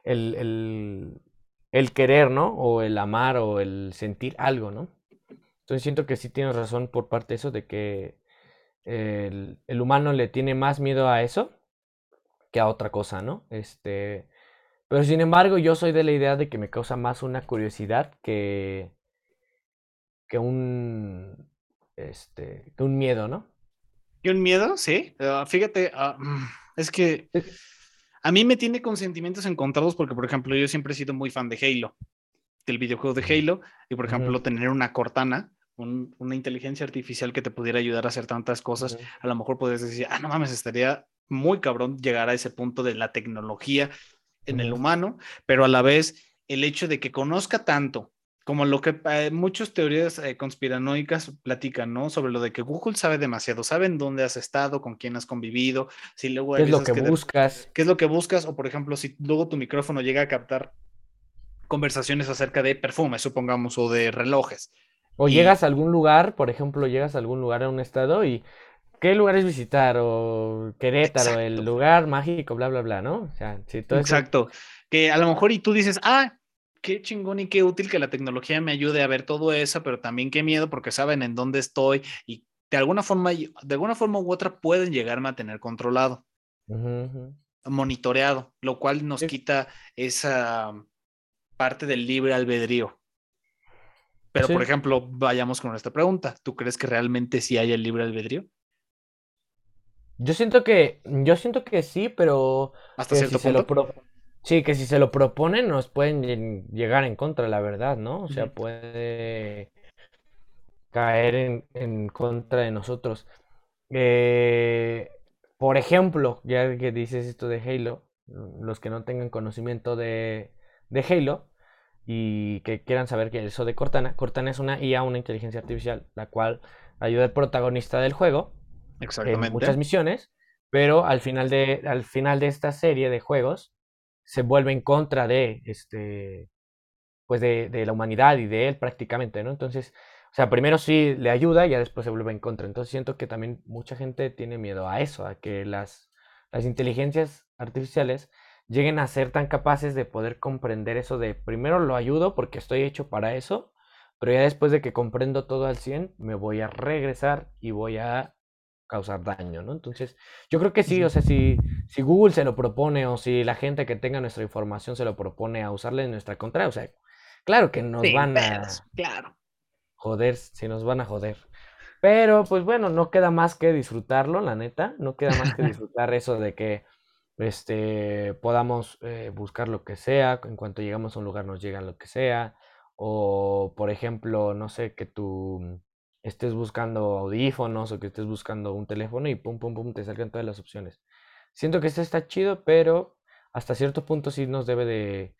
el, el querer, ¿no? O el amar o el sentir algo, ¿no? Entonces siento que sí tienes razón por parte de eso, de que el, humano le tiene más miedo a eso que a otra cosa, ¿no? Este, pero sin embargo yo soy de la idea de que me causa más una curiosidad que, que un, este, que un miedo, ¿no? ¿Y un miedo? Sí. Ah, fíjate, ah, mm, es que a mí me tiene con sentimientos encontrados porque, por ejemplo, yo siempre he sido muy fan de Halo, del videojuego de Halo, y por ejemplo, tener una Cortana, una inteligencia artificial que te pudiera ayudar a hacer tantas cosas, a lo mejor puedes decir, ah, no mames, estaría muy cabrón llegar a ese punto de la tecnología en el humano, pero a la vez el hecho de que conozca tanto como lo que eh, muchas teorías eh, conspiranoicas platican, ¿no? Sobre lo de que Google sabe demasiado, saben dónde has estado, con quién has convivido, si luego ¿Qué es lo que, buscas? ¿Qué es lo que buscas? O por ejemplo, si luego tu micrófono llega a captar conversaciones acerca de perfumes, supongamos, o de relojes. O llegas a algún lugar, por ejemplo, llegas a algún lugar a un estado y ¿qué lugares visitar? O Querétaro, el lugar mágico, bla, bla, bla, ¿no? O sea, sí, todo Exacto. Que a lo mejor y tú dices, ah, qué chingón y qué útil que la tecnología me ayude a ver todo eso, pero también qué miedo porque saben en dónde estoy y de alguna forma, de alguna forma u otra pueden llegarme a tener controlado, monitoreado, lo cual nos quita esa parte del libre albedrío. Pero, por ejemplo, vayamos con esta pregunta. ¿Tú crees que realmente sí hay el libre albedrío? Yo siento que, yo siento que sí, pero hasta cierto punto. Sí, que si se lo proponen nos pueden llegar en contra, la verdad, ¿no? O sea, puede caer en, contra de nosotros. Eh, por ejemplo, ya que dices esto de Halo, los que no tengan conocimiento de, de Halo y que quieran saber que eso de Cortana, Cortana es una IA, una inteligencia artificial, la cual ayuda al protagonista del juego en muchas misiones, pero al final de, al final de esta serie de juegos se vuelve en contra de, este, pues de, la humanidad y de él prácticamente, ¿no? Entonces, o sea, primero sí le ayuda y ya después se vuelve en contra. Entonces siento que también mucha gente tiene miedo a eso, a que las, las inteligencias artificiales lleguen a ser tan capaces de poder comprender eso de primero lo ayudo porque estoy hecho para eso, pero ya después de que comprendo todo al 100, me voy a regresar y voy a causar daño, ¿no? Entonces, yo creo que sí, o sea, si, si Google se lo propone o si la gente que tenga nuestra información se lo propone a usarle en nuestra contra, o sea, Claro que nos van a claro. joder, si nos van a joder. Pero pues bueno, no queda más que disfrutarlo, la neta. No queda más que disfrutar eso de que este, podamos eh, buscar lo que sea. En cuanto llegamos a un lugar nos llega lo que sea. O por ejemplo, no sé, que tú estés buscando audífonos o que estés buscando un teléfono y pum, pum, pum, te salgan todas las opciones. Siento que esto está chido, pero hasta cierto punto sí nos debe de...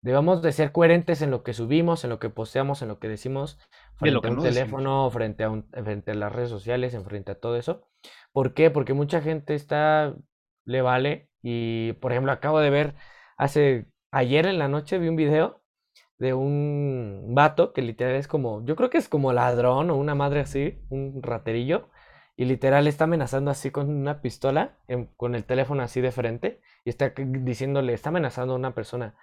Debemos de ser coherentes en lo que subimos, en lo que posteamos, en lo que decimos frente a un teléfono, frente a, un, frente a las redes sociales, en frente a todo eso. ¿Por qué? Porque mucha gente está, le vale. Y, por ejemplo, acabo de ver, hace, ayer en la noche vi un video de un vato que literal es como, yo creo que es como ladrón o una madre así, un raterillo, y literal está amenazando así con una pistola, con el teléfono así de frente, y está diciéndole, está amenazando a una persona,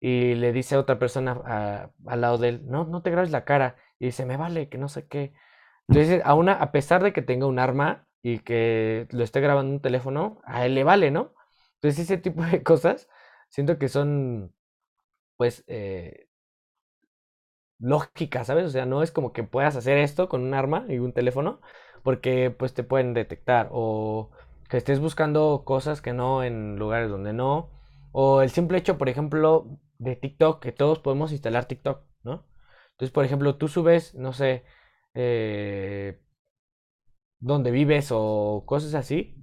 y le dice a otra persona al lado de él, no, no te grabes la cara, y dice, me vale, que no sé qué. Entonces, a, una, a pesar de que tenga un arma y que lo esté grabando un teléfono, a él le vale, ¿no? Entonces, ese tipo de cosas, siento que son, pues, eh, lógicas, ¿sabes? O sea, no es como que puedas hacer esto con un arma y un teléfono, porque pues te pueden detectar o que estés buscando cosas que no en lugares donde no o el simple hecho, por ejemplo, de TikTok, que todos podemos instalar TikTok, ¿no? Entonces, por ejemplo, tú subes, no sé, eh, dónde vives o cosas así,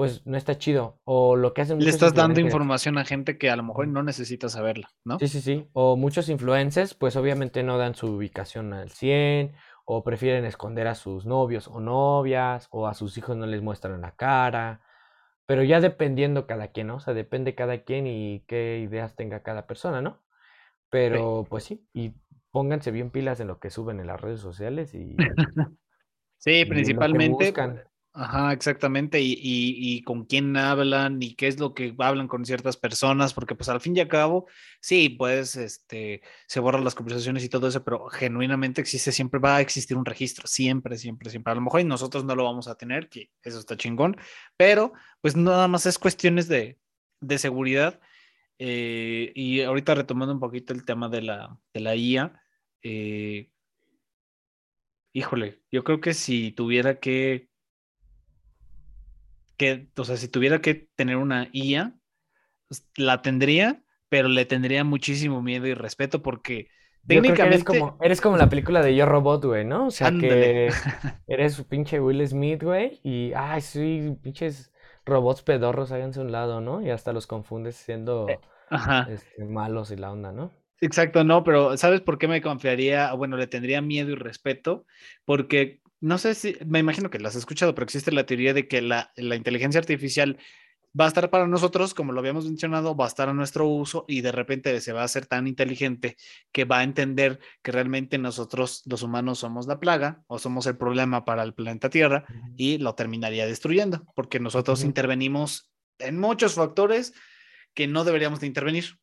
pues no está chido. O lo que hacen Le estás dando información a gente que a lo mejor no necesita saberla, ¿no? Sí, sí, sí. O muchos influencers, pues obviamente no dan su ubicación al 100 o prefieren esconder a sus novios o novias, o a sus hijos no les muestran la cara. Pero ya dependiendo cada quien, ¿no? O sea, depende cada quien y qué ideas tenga cada persona, ¿no? Pero pues sí, y pónganse bien pilas en lo que suben en las redes sociales y... sí, principalmente. Ajá, exactamente. Y, y, con quién hablan y qué es lo que hablan con ciertas personas, porque pues al fin y al cabo, sí, pues este, se borran las conversaciones y todo eso, pero genuinamente existe, siempre va a existir un registro, siempre, siempre, siempre. A lo mejor nosotros no lo vamos a tener, que eso está chingón, pero pues nada más es cuestiones de, de seguridad. Eh, y ahorita retomando un poquito el tema de la, de la IA, eh, híjole, yo creo que si tuviera que que, o sea, si tuviera que tener una IA, pues, la tendría, pero le tendría muchísimo miedo y respeto porque técnicamente... eres, como, eres como la película de Yo Robot, güey, ¿no? O sea, que eres su pinche Will Smith, güey, y, ay, sí, pinches robots pedorros, háganse a un lado, ¿no? Y hasta los confundes siendo eh, este, malos y la onda, ¿no? Exacto, no, pero ¿sabes por qué me confiaría? Bueno, le tendría miedo y respeto, porque no sé si, me imagino que las has escuchado, pero existe la teoría de que la, inteligencia artificial va a estar para nosotros, como lo habíamos mencionado, va a estar a nuestro uso y de repente se va a hacer tan inteligente que va a entender que realmente nosotros, los humanos, somos la plaga o somos el problema para el planeta Tierra y lo terminaría destruyendo, porque nosotros intervenimos en muchos factores que no deberíamos de intervenir.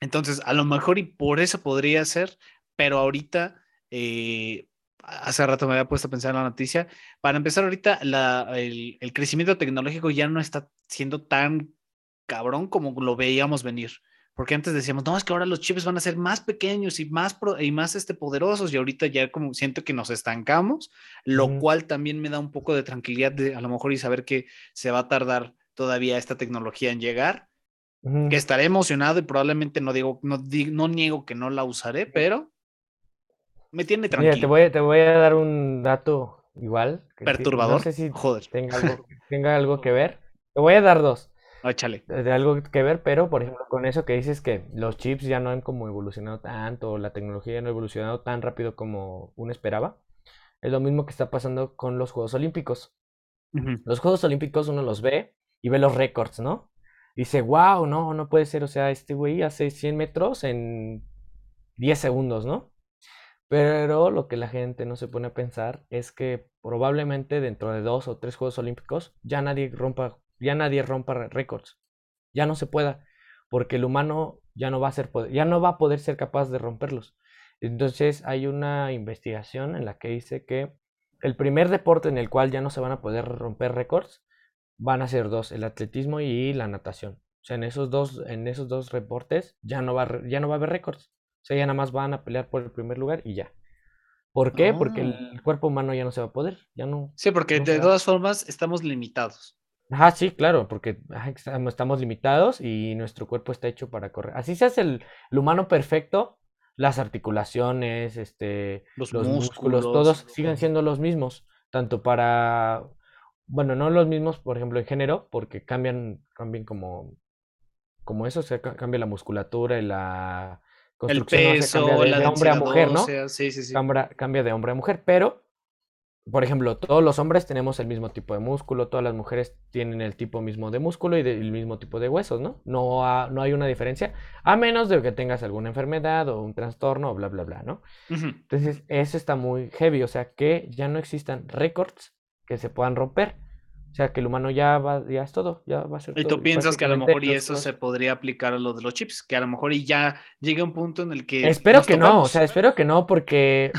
Entonces, a lo mejor y por eso podría ser, pero ahorita... Eh, hace rato me había puesto a pensar en la noticia. Para empezar, ahorita el, crecimiento tecnológico ya no está siendo tan cabrón como lo veíamos venir. Porque antes decíamos, no, es que ahora los chips van a ser más pequeños y más, y más este, poderosos y ahorita ya como siento que nos estancamos, lo cual también me da un poco de tranquilidad de a lo mejor y saber que se va a tardar todavía esta tecnología en llegar, que estaré emocionado y probablemente no digo, no, no niego que no la usaré, pero me tiene tranquilo. Mira, te voy, te voy a dar un dato igual. Perturbador. no sé si Joder. Tenga, algo, tenga algo que ver. Te voy a dar dos. Échale. De, algo que ver, pero por ejemplo, con eso que dices que los chips ya no han como evolucionado tanto, la tecnología ya no ha evolucionado tan rápido como uno esperaba. Es lo mismo que está pasando con los Juegos Olímpicos. Los Juegos Olímpicos uno los ve y ve los récords, ¿no? Dice, wow, no, no puede ser. O sea, este güey hace 100 metros en 10 segundos, ¿no? Pero lo que la gente no se pone a pensar es que probablemente dentro de dos o tres Juegos Olímpicos ya nadie rompa, ya nadie rompa récords. Ya no se pueda, porque el humano ya no va a ser, ya no va a poder ser capaz de romperlos. Entonces hay una investigación en la que dice que el primer deporte en el cual ya no se van a poder romper récords van a ser dos, el atletismo y la natación. O sea, en esos dos, en esos dos reportes ya no va, ya no va a haber récords. O sea, ya nada más van a pelear por el primer lugar y ya. ¿Por qué? Porque el ah. cuerpo humano ya no se va a poder, ya no. Sí, porque de todas formas estamos limitados. Ajá, sí, claro, porque estamos limitados y nuestro cuerpo está hecho para correr. Así se hace el, humano perfecto, las articulaciones, este, los, músculos, todos siguen siendo los mismos, tanto para, bueno, no los mismos, por ejemplo, en género, porque cambian, cambian como, como eso, se cambia la musculatura y la el peso, cambia de, hombre a mujer, ¿no? Sí, sí, sí. Cambia, de hombre a mujer, pero, por ejemplo, todos los hombres tenemos el mismo tipo de músculo, todas las mujeres tienen el tipo mismo de músculo y el mismo tipo de huesos, ¿no? No, no hay una diferencia, a menos de que tengas alguna enfermedad o un trastorno bla, bla, bla, ¿no? Entonces, eso está muy heavy, o sea, que ya no existan récords que se puedan romper. O sea, que el humano ya va, ya es todo, ya va a ser y tú piensas que a lo mejor y eso se podría aplicar a lo de los chips, que a lo mejor y ya llega un punto en el que... Espero que no, o sea, espero que no, porque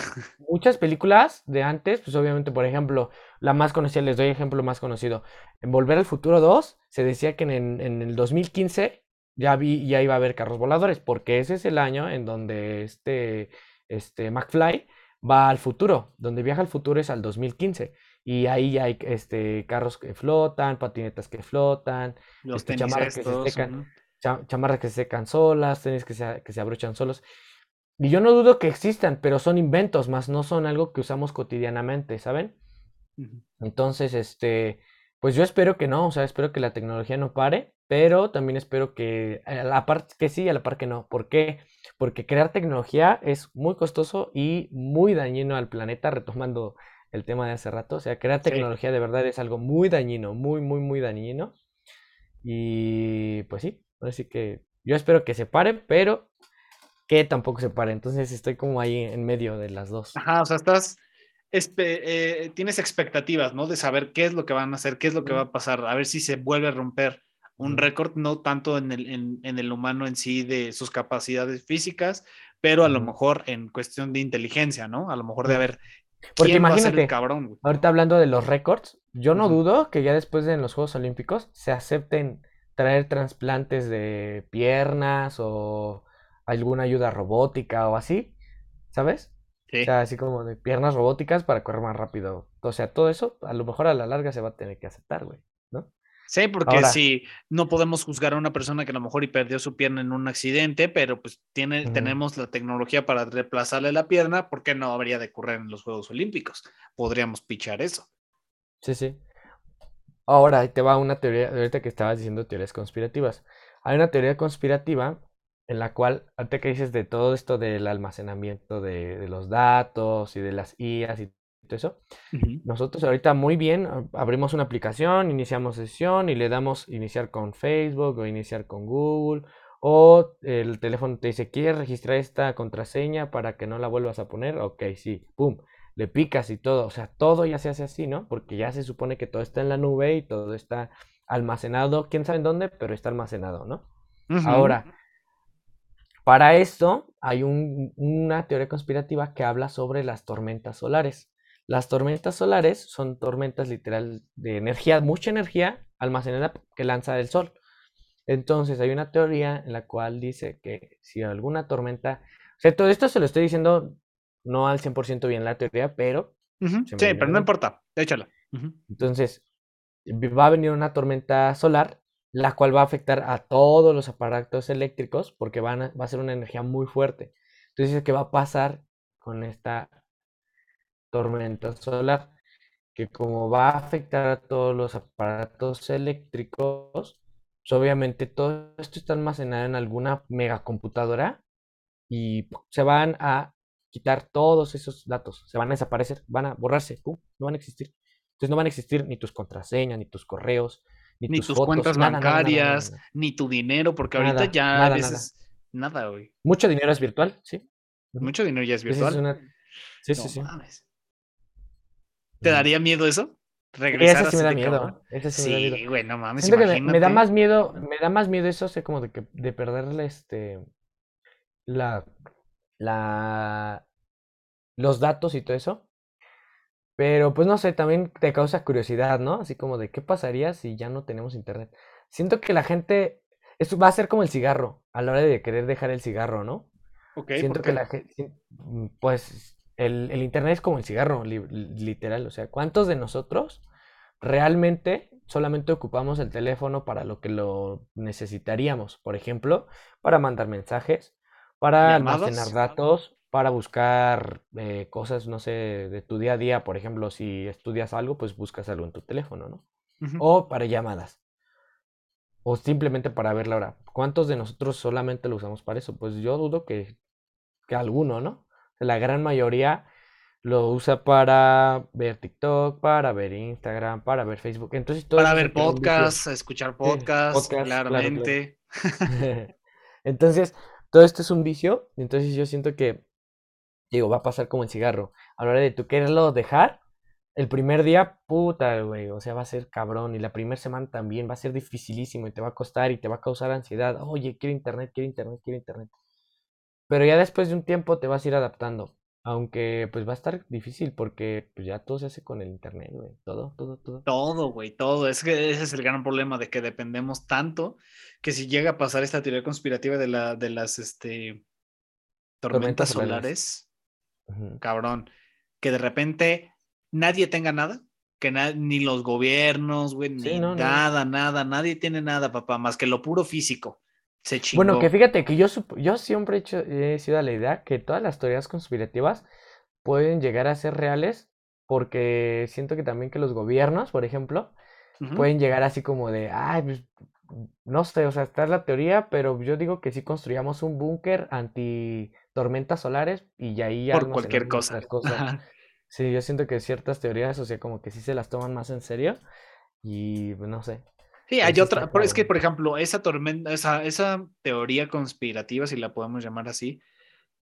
muchas películas de antes, pues obviamente, por ejemplo, la más conocida, les doy ejemplo más conocido, en Volver al Futuro 2, se decía que en, en el 2015 ya, vi, ya iba a haber carros voladores, porque ese es el año en donde este, este McFly va al futuro, donde viaja al futuro es al 2015. Y ahí hay este, carros que flotan, patinetas que flotan, este, chamarras, que se secan, chamarras que se secan solas, tenis que se, que se abrochan solos. Y yo no dudo que existan, pero son inventos, más no son algo que usamos cotidianamente, ¿saben? Entonces, este, pues yo espero que no, o sea, espero que la tecnología no pare, pero también espero que a la parte que sí y a la parte que no. ¿Por qué? Porque crear tecnología es muy costoso y muy dañino al planeta, retomando el tema de hace rato. O sea, crear tecnología de verdad es algo muy dañino, muy, muy, muy dañino. Y pues sí, así que yo espero que se pare, pero que tampoco se pare. Entonces estoy como ahí en medio de las dos. Ajá, o sea, estás, eh, tienes expectativas, ¿no? De saber qué es lo que van a hacer, qué es lo que va a pasar, a ver si se vuelve a romper un récord, no tanto en el, en el humano en sí de sus capacidades físicas, pero a lo mejor en cuestión de inteligencia, ¿no? A lo mejor de haber porque imagínate, cabrón, ahorita hablando de los récords, yo no dudo que ya después de los Juegos Olímpicos se acepten traer trasplantes de piernas o alguna ayuda robótica o así, ¿sabes? Sí. O sea, así como de piernas robóticas para correr más rápido. O sea, todo eso a lo mejor a la larga se va a tener que aceptar, güey, ¿no? Sí, porque si no podemos juzgar a una persona que a lo mejor y perdió su pierna en un accidente, pero pues tiene, tenemos la tecnología para reemplazarle la pierna, ¿por qué no habría de ocurrir en los Juegos Olímpicos? Podríamos pichar eso. Sí, sí. Ahora, te va una teoría, ahorita que estabas diciendo teorías conspirativas. Hay una teoría conspirativa en la cual, ahorita que dices de todo esto del almacenamiento de, de los datos y de las IAS y eso. Nosotros ahorita muy bien abrimos una aplicación, iniciamos sesión y le damos iniciar con Facebook o iniciar con Google o el teléfono te dice, ¿quieres registrar esta contraseña para que no la vuelvas a poner? Ok, sí, pum, le picas y todo, o sea, todo ya se hace así, ¿no? Porque ya se supone que todo está en la nube y todo está almacenado, quién sabe en dónde, pero está almacenado, ¿no? Ahora, para esto hay una teoría conspirativa que habla sobre las tormentas solares. Las tormentas solares son tormentas literal de energía, mucha energía almacenada que lanza el sol. Entonces hay una teoría en la cual dice que si alguna tormenta, o sea, todo esto se lo estoy diciendo no al 100% bien la teoría, pero... Sí, pero no importa, échala. Entonces, va a venir una tormenta solar, la cual va a afectar a todos los aparatos eléctricos porque van va a ser una energía muy fuerte. Entonces, ¿qué va a pasar con esta tormenta solar, que como va a afectar a todos los aparatos eléctricos, pues obviamente todo esto está almacenado en alguna megacomputadora y se van a quitar todos esos datos, se van a desaparecer, van a borrarse, no van a existir. Entonces no van a existir ni tus contraseñas, ni tus correos, ni, tus, cuentas bancarias, ni tu dinero, porque ahorita ya a veces nada, güey. Mucho dinero es virtual, sí. Mucho dinero ya es virtual. Sí, sí, sí. ¿Te daría miedo eso? Regresar ese sí me da miedo. Ese sí, me da güey, no mames. me, da más miedo, me da más miedo eso, sé como de que de perderle este la la los datos y todo eso. Pero pues no sé, también te causa curiosidad, ¿no? Así como de qué pasaría si ya no tenemos internet. Siento que la gente esto va a ser como el cigarro, a la hora de querer dejar el cigarro, ¿no? Siento que la gente, pues el, Internet es como el cigarro, literal. O sea, ¿cuántos de nosotros realmente solamente ocupamos el teléfono para lo que lo necesitaríamos? Por ejemplo, para mandar mensajes, para almacenar datos, para buscar eh, cosas, no sé, de tu día a día. Por ejemplo, si estudias algo, pues buscas algo en tu teléfono, ¿no? O para llamadas. O simplemente para ver la hora. ¿Cuántos de nosotros solamente lo usamos para eso? Pues yo dudo que, que alguno, ¿no? La gran mayoría lo usa para ver TikTok, para ver Instagram, para ver Facebook. Entonces, todo para ver podcasts, escuchar podcasts, claramente. Entonces, todo esto es un vicio. Entonces, yo siento que, digo, va a pasar como el cigarro. A la hora de tú quererlo dejar, el primer día, puta, güey, o sea, va a ser cabrón. Y la primera semana también va a ser dificilísimo y te va a costar y te va a causar ansiedad. Oye, quiero internet, quiero internet, quiero internet. Pero ya después de un tiempo te vas a ir adaptando. Aunque pues va a estar difícil porque pues ya todo se hace con el internet, güey. Todo, todo, todo. Todo, güey, todo. Es que ese es el gran problema de que dependemos tanto que si llega a pasar esta teoría conspirativa de, la, de las este, tormentas, solares, cabrón, que de repente nadie tenga nada, que ni los gobiernos, güey, ni nada, nada, nadie tiene nada, papá, más que lo puro físico. Bueno, que fíjate que yo, yo siempre he, hecho, he sido a la idea que todas las teorías conspirativas pueden llegar a ser reales porque siento que también que los gobiernos, por ejemplo, pueden llegar así como de, ay, pues, no sé, o sea, está la teoría, pero yo digo que si construyamos un búnker anti tormentas solares y ya ahí Por cualquier cosa. Cosas. Sí, yo siento que ciertas teorías, o sea, como que sí se las toman más en serio y pues, no sé. Sí, hay otra, pero es que, por ejemplo, esa tormenta, esa, esa teoría conspirativa, si la podemos llamar así,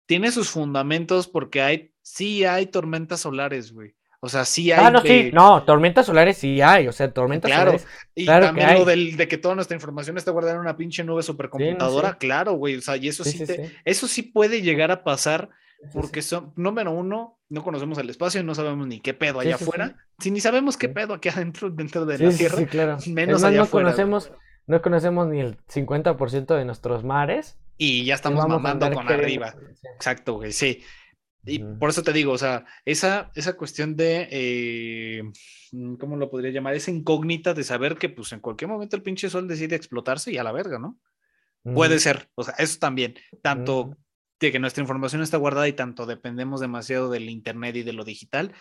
tiene sus fundamentos porque hay, sí hay tormentas solares, güey. O sea, sí hay. Ah, no, sí, no, tormentas solares sí hay, o sea, tormentas claro, solares. Y también lo del, de que toda nuestra información está guardada en una pinche nube supercomputadora, claro, güey. O sea, y eso sí, te, eso sí puede llegar a pasar porque son, número uno, no conocemos el espacio, no sabemos ni qué pedo allá afuera. Si ni sabemos qué pedo aquí adentro, dentro de la Tierra, claro. menos allá no afuera. Conocemos, no conocemos ni el 50% de nuestros mares. Y ya estamos mamando con arriba. Exacto, güey, sí. Y por eso te digo, o sea, esa, esa cuestión de, eh, ¿cómo lo podría llamar? Esa incógnita de saber que pues en cualquier momento el pinche sol decide explotarse y a la verga, ¿no? Puede ser, o sea, eso también, tanto de que nuestra información está guardada y tanto dependemos demasiado del Internet y de lo digital,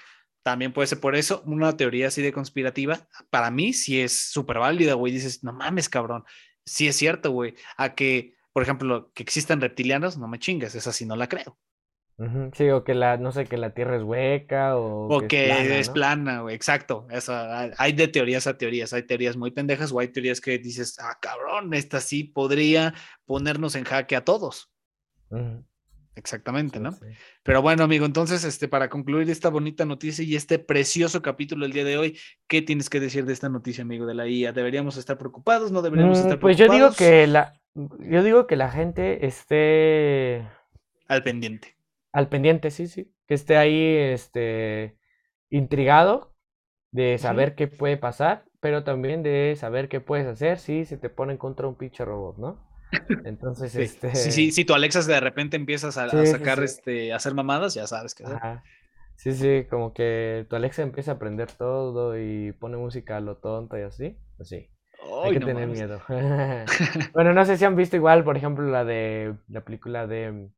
también puede ser por eso una teoría así de conspirativa. Para mí sí es súper válida, güey. Dices, no mames, cabrón. Sí es cierto, güey. A que, por ejemplo, que existan reptilianos, no me chingas, esa sí no la creo. Sí, o que la, no sé, que la Tierra es hueca o... O que, es plana, güey, exacto. Eso, hay de teorías a teorías, hay teorías muy pendejas o hay teorías que dices, ah, cabrón, esta sí podría ponernos en jaque a todos. Exactamente, ¿no? Pero bueno, amigo, entonces, este, para concluir esta bonita noticia y este precioso capítulo el día de hoy, ¿qué tienes que decir de esta noticia, amigo de la IA? ¿Deberíamos estar preocupados? ¿No deberíamos mm, estar preocupados? Pues yo digo que la, yo digo que la gente esté al pendiente. Al pendiente, sí, sí. Que esté ahí, este, intrigado de saber qué puede pasar, pero también de saber qué puedes hacer si se te pone contra un pinche robot, ¿no? Entonces, sí. este. Sí, si tu Alexa de repente empiezas a, sacar, este, a hacer mamadas, ya sabes que Sí, sí, como que tu Alexa empieza a aprender todo y pone música a lo tonto y así. Pues sí. Hay que tener miedo. bueno, no sé si han visto igual, por ejemplo, la de la película de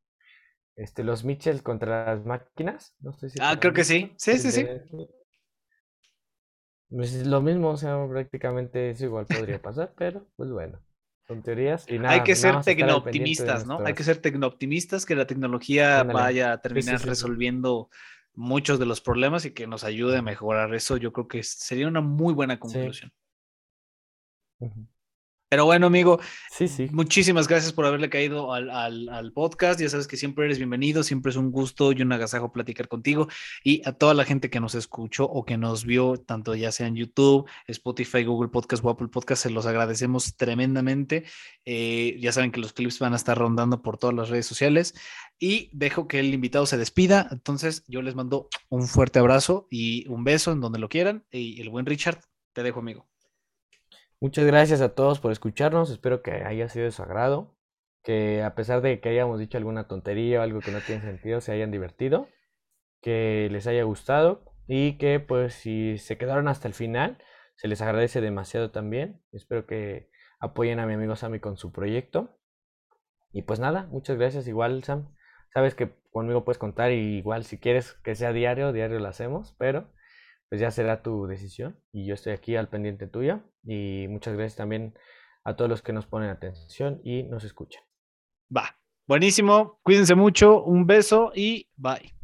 este, los Mitchells contra las máquinas. No sé si ah, creo que sí. Sí, sí, sí. Pues lo mismo, o sea, prácticamente eso igual podría pasar, pero pues bueno teorías y nada. Hay que ser tecnooptimistas, ¿no? Hay que ser tecnooptimistas, que la tecnología vaya a terminar resolviendo muchos de los problemas y que nos ayude a mejorar eso. Yo creo que sería una muy buena conclusión. Pero bueno, amigo, sí, sí. muchísimas gracias por haberle caído al, podcast. Ya sabes que siempre eres bienvenido, siempre es un gusto y un agasajo platicar contigo. Y a toda la gente que nos escuchó o que nos vio, tanto ya sea en YouTube, Spotify, Google Podcast o Apple Podcast, se los agradecemos tremendamente. Eh, ya saben que los clips van a estar rondando por todas las redes sociales. Y dejo que el invitado se despida. Entonces, yo les mando un fuerte abrazo y un beso en donde lo quieran. Y el buen Richard, te dejo, amigo. Muchas gracias a todos por escucharnos. Espero que haya sido de su agrado. que a pesar de que hayamos dicho alguna tontería o algo que no tiene sentido, se hayan divertido, que les haya gustado y que pues si se quedaron hasta el final, se les agradece demasiado también. Espero que apoyen a mi amigo Sammy con su proyecto. Y pues nada, muchas gracias igual Sam. Sabes que conmigo puedes contar y igual si quieres que sea diario, diario lo hacemos, pero pues ya será tu decisión y yo estoy aquí al pendiente tuya y muchas gracias también a todos los que nos ponen atención y nos escuchan. Va, buenísimo, cuídense mucho, un beso y bye.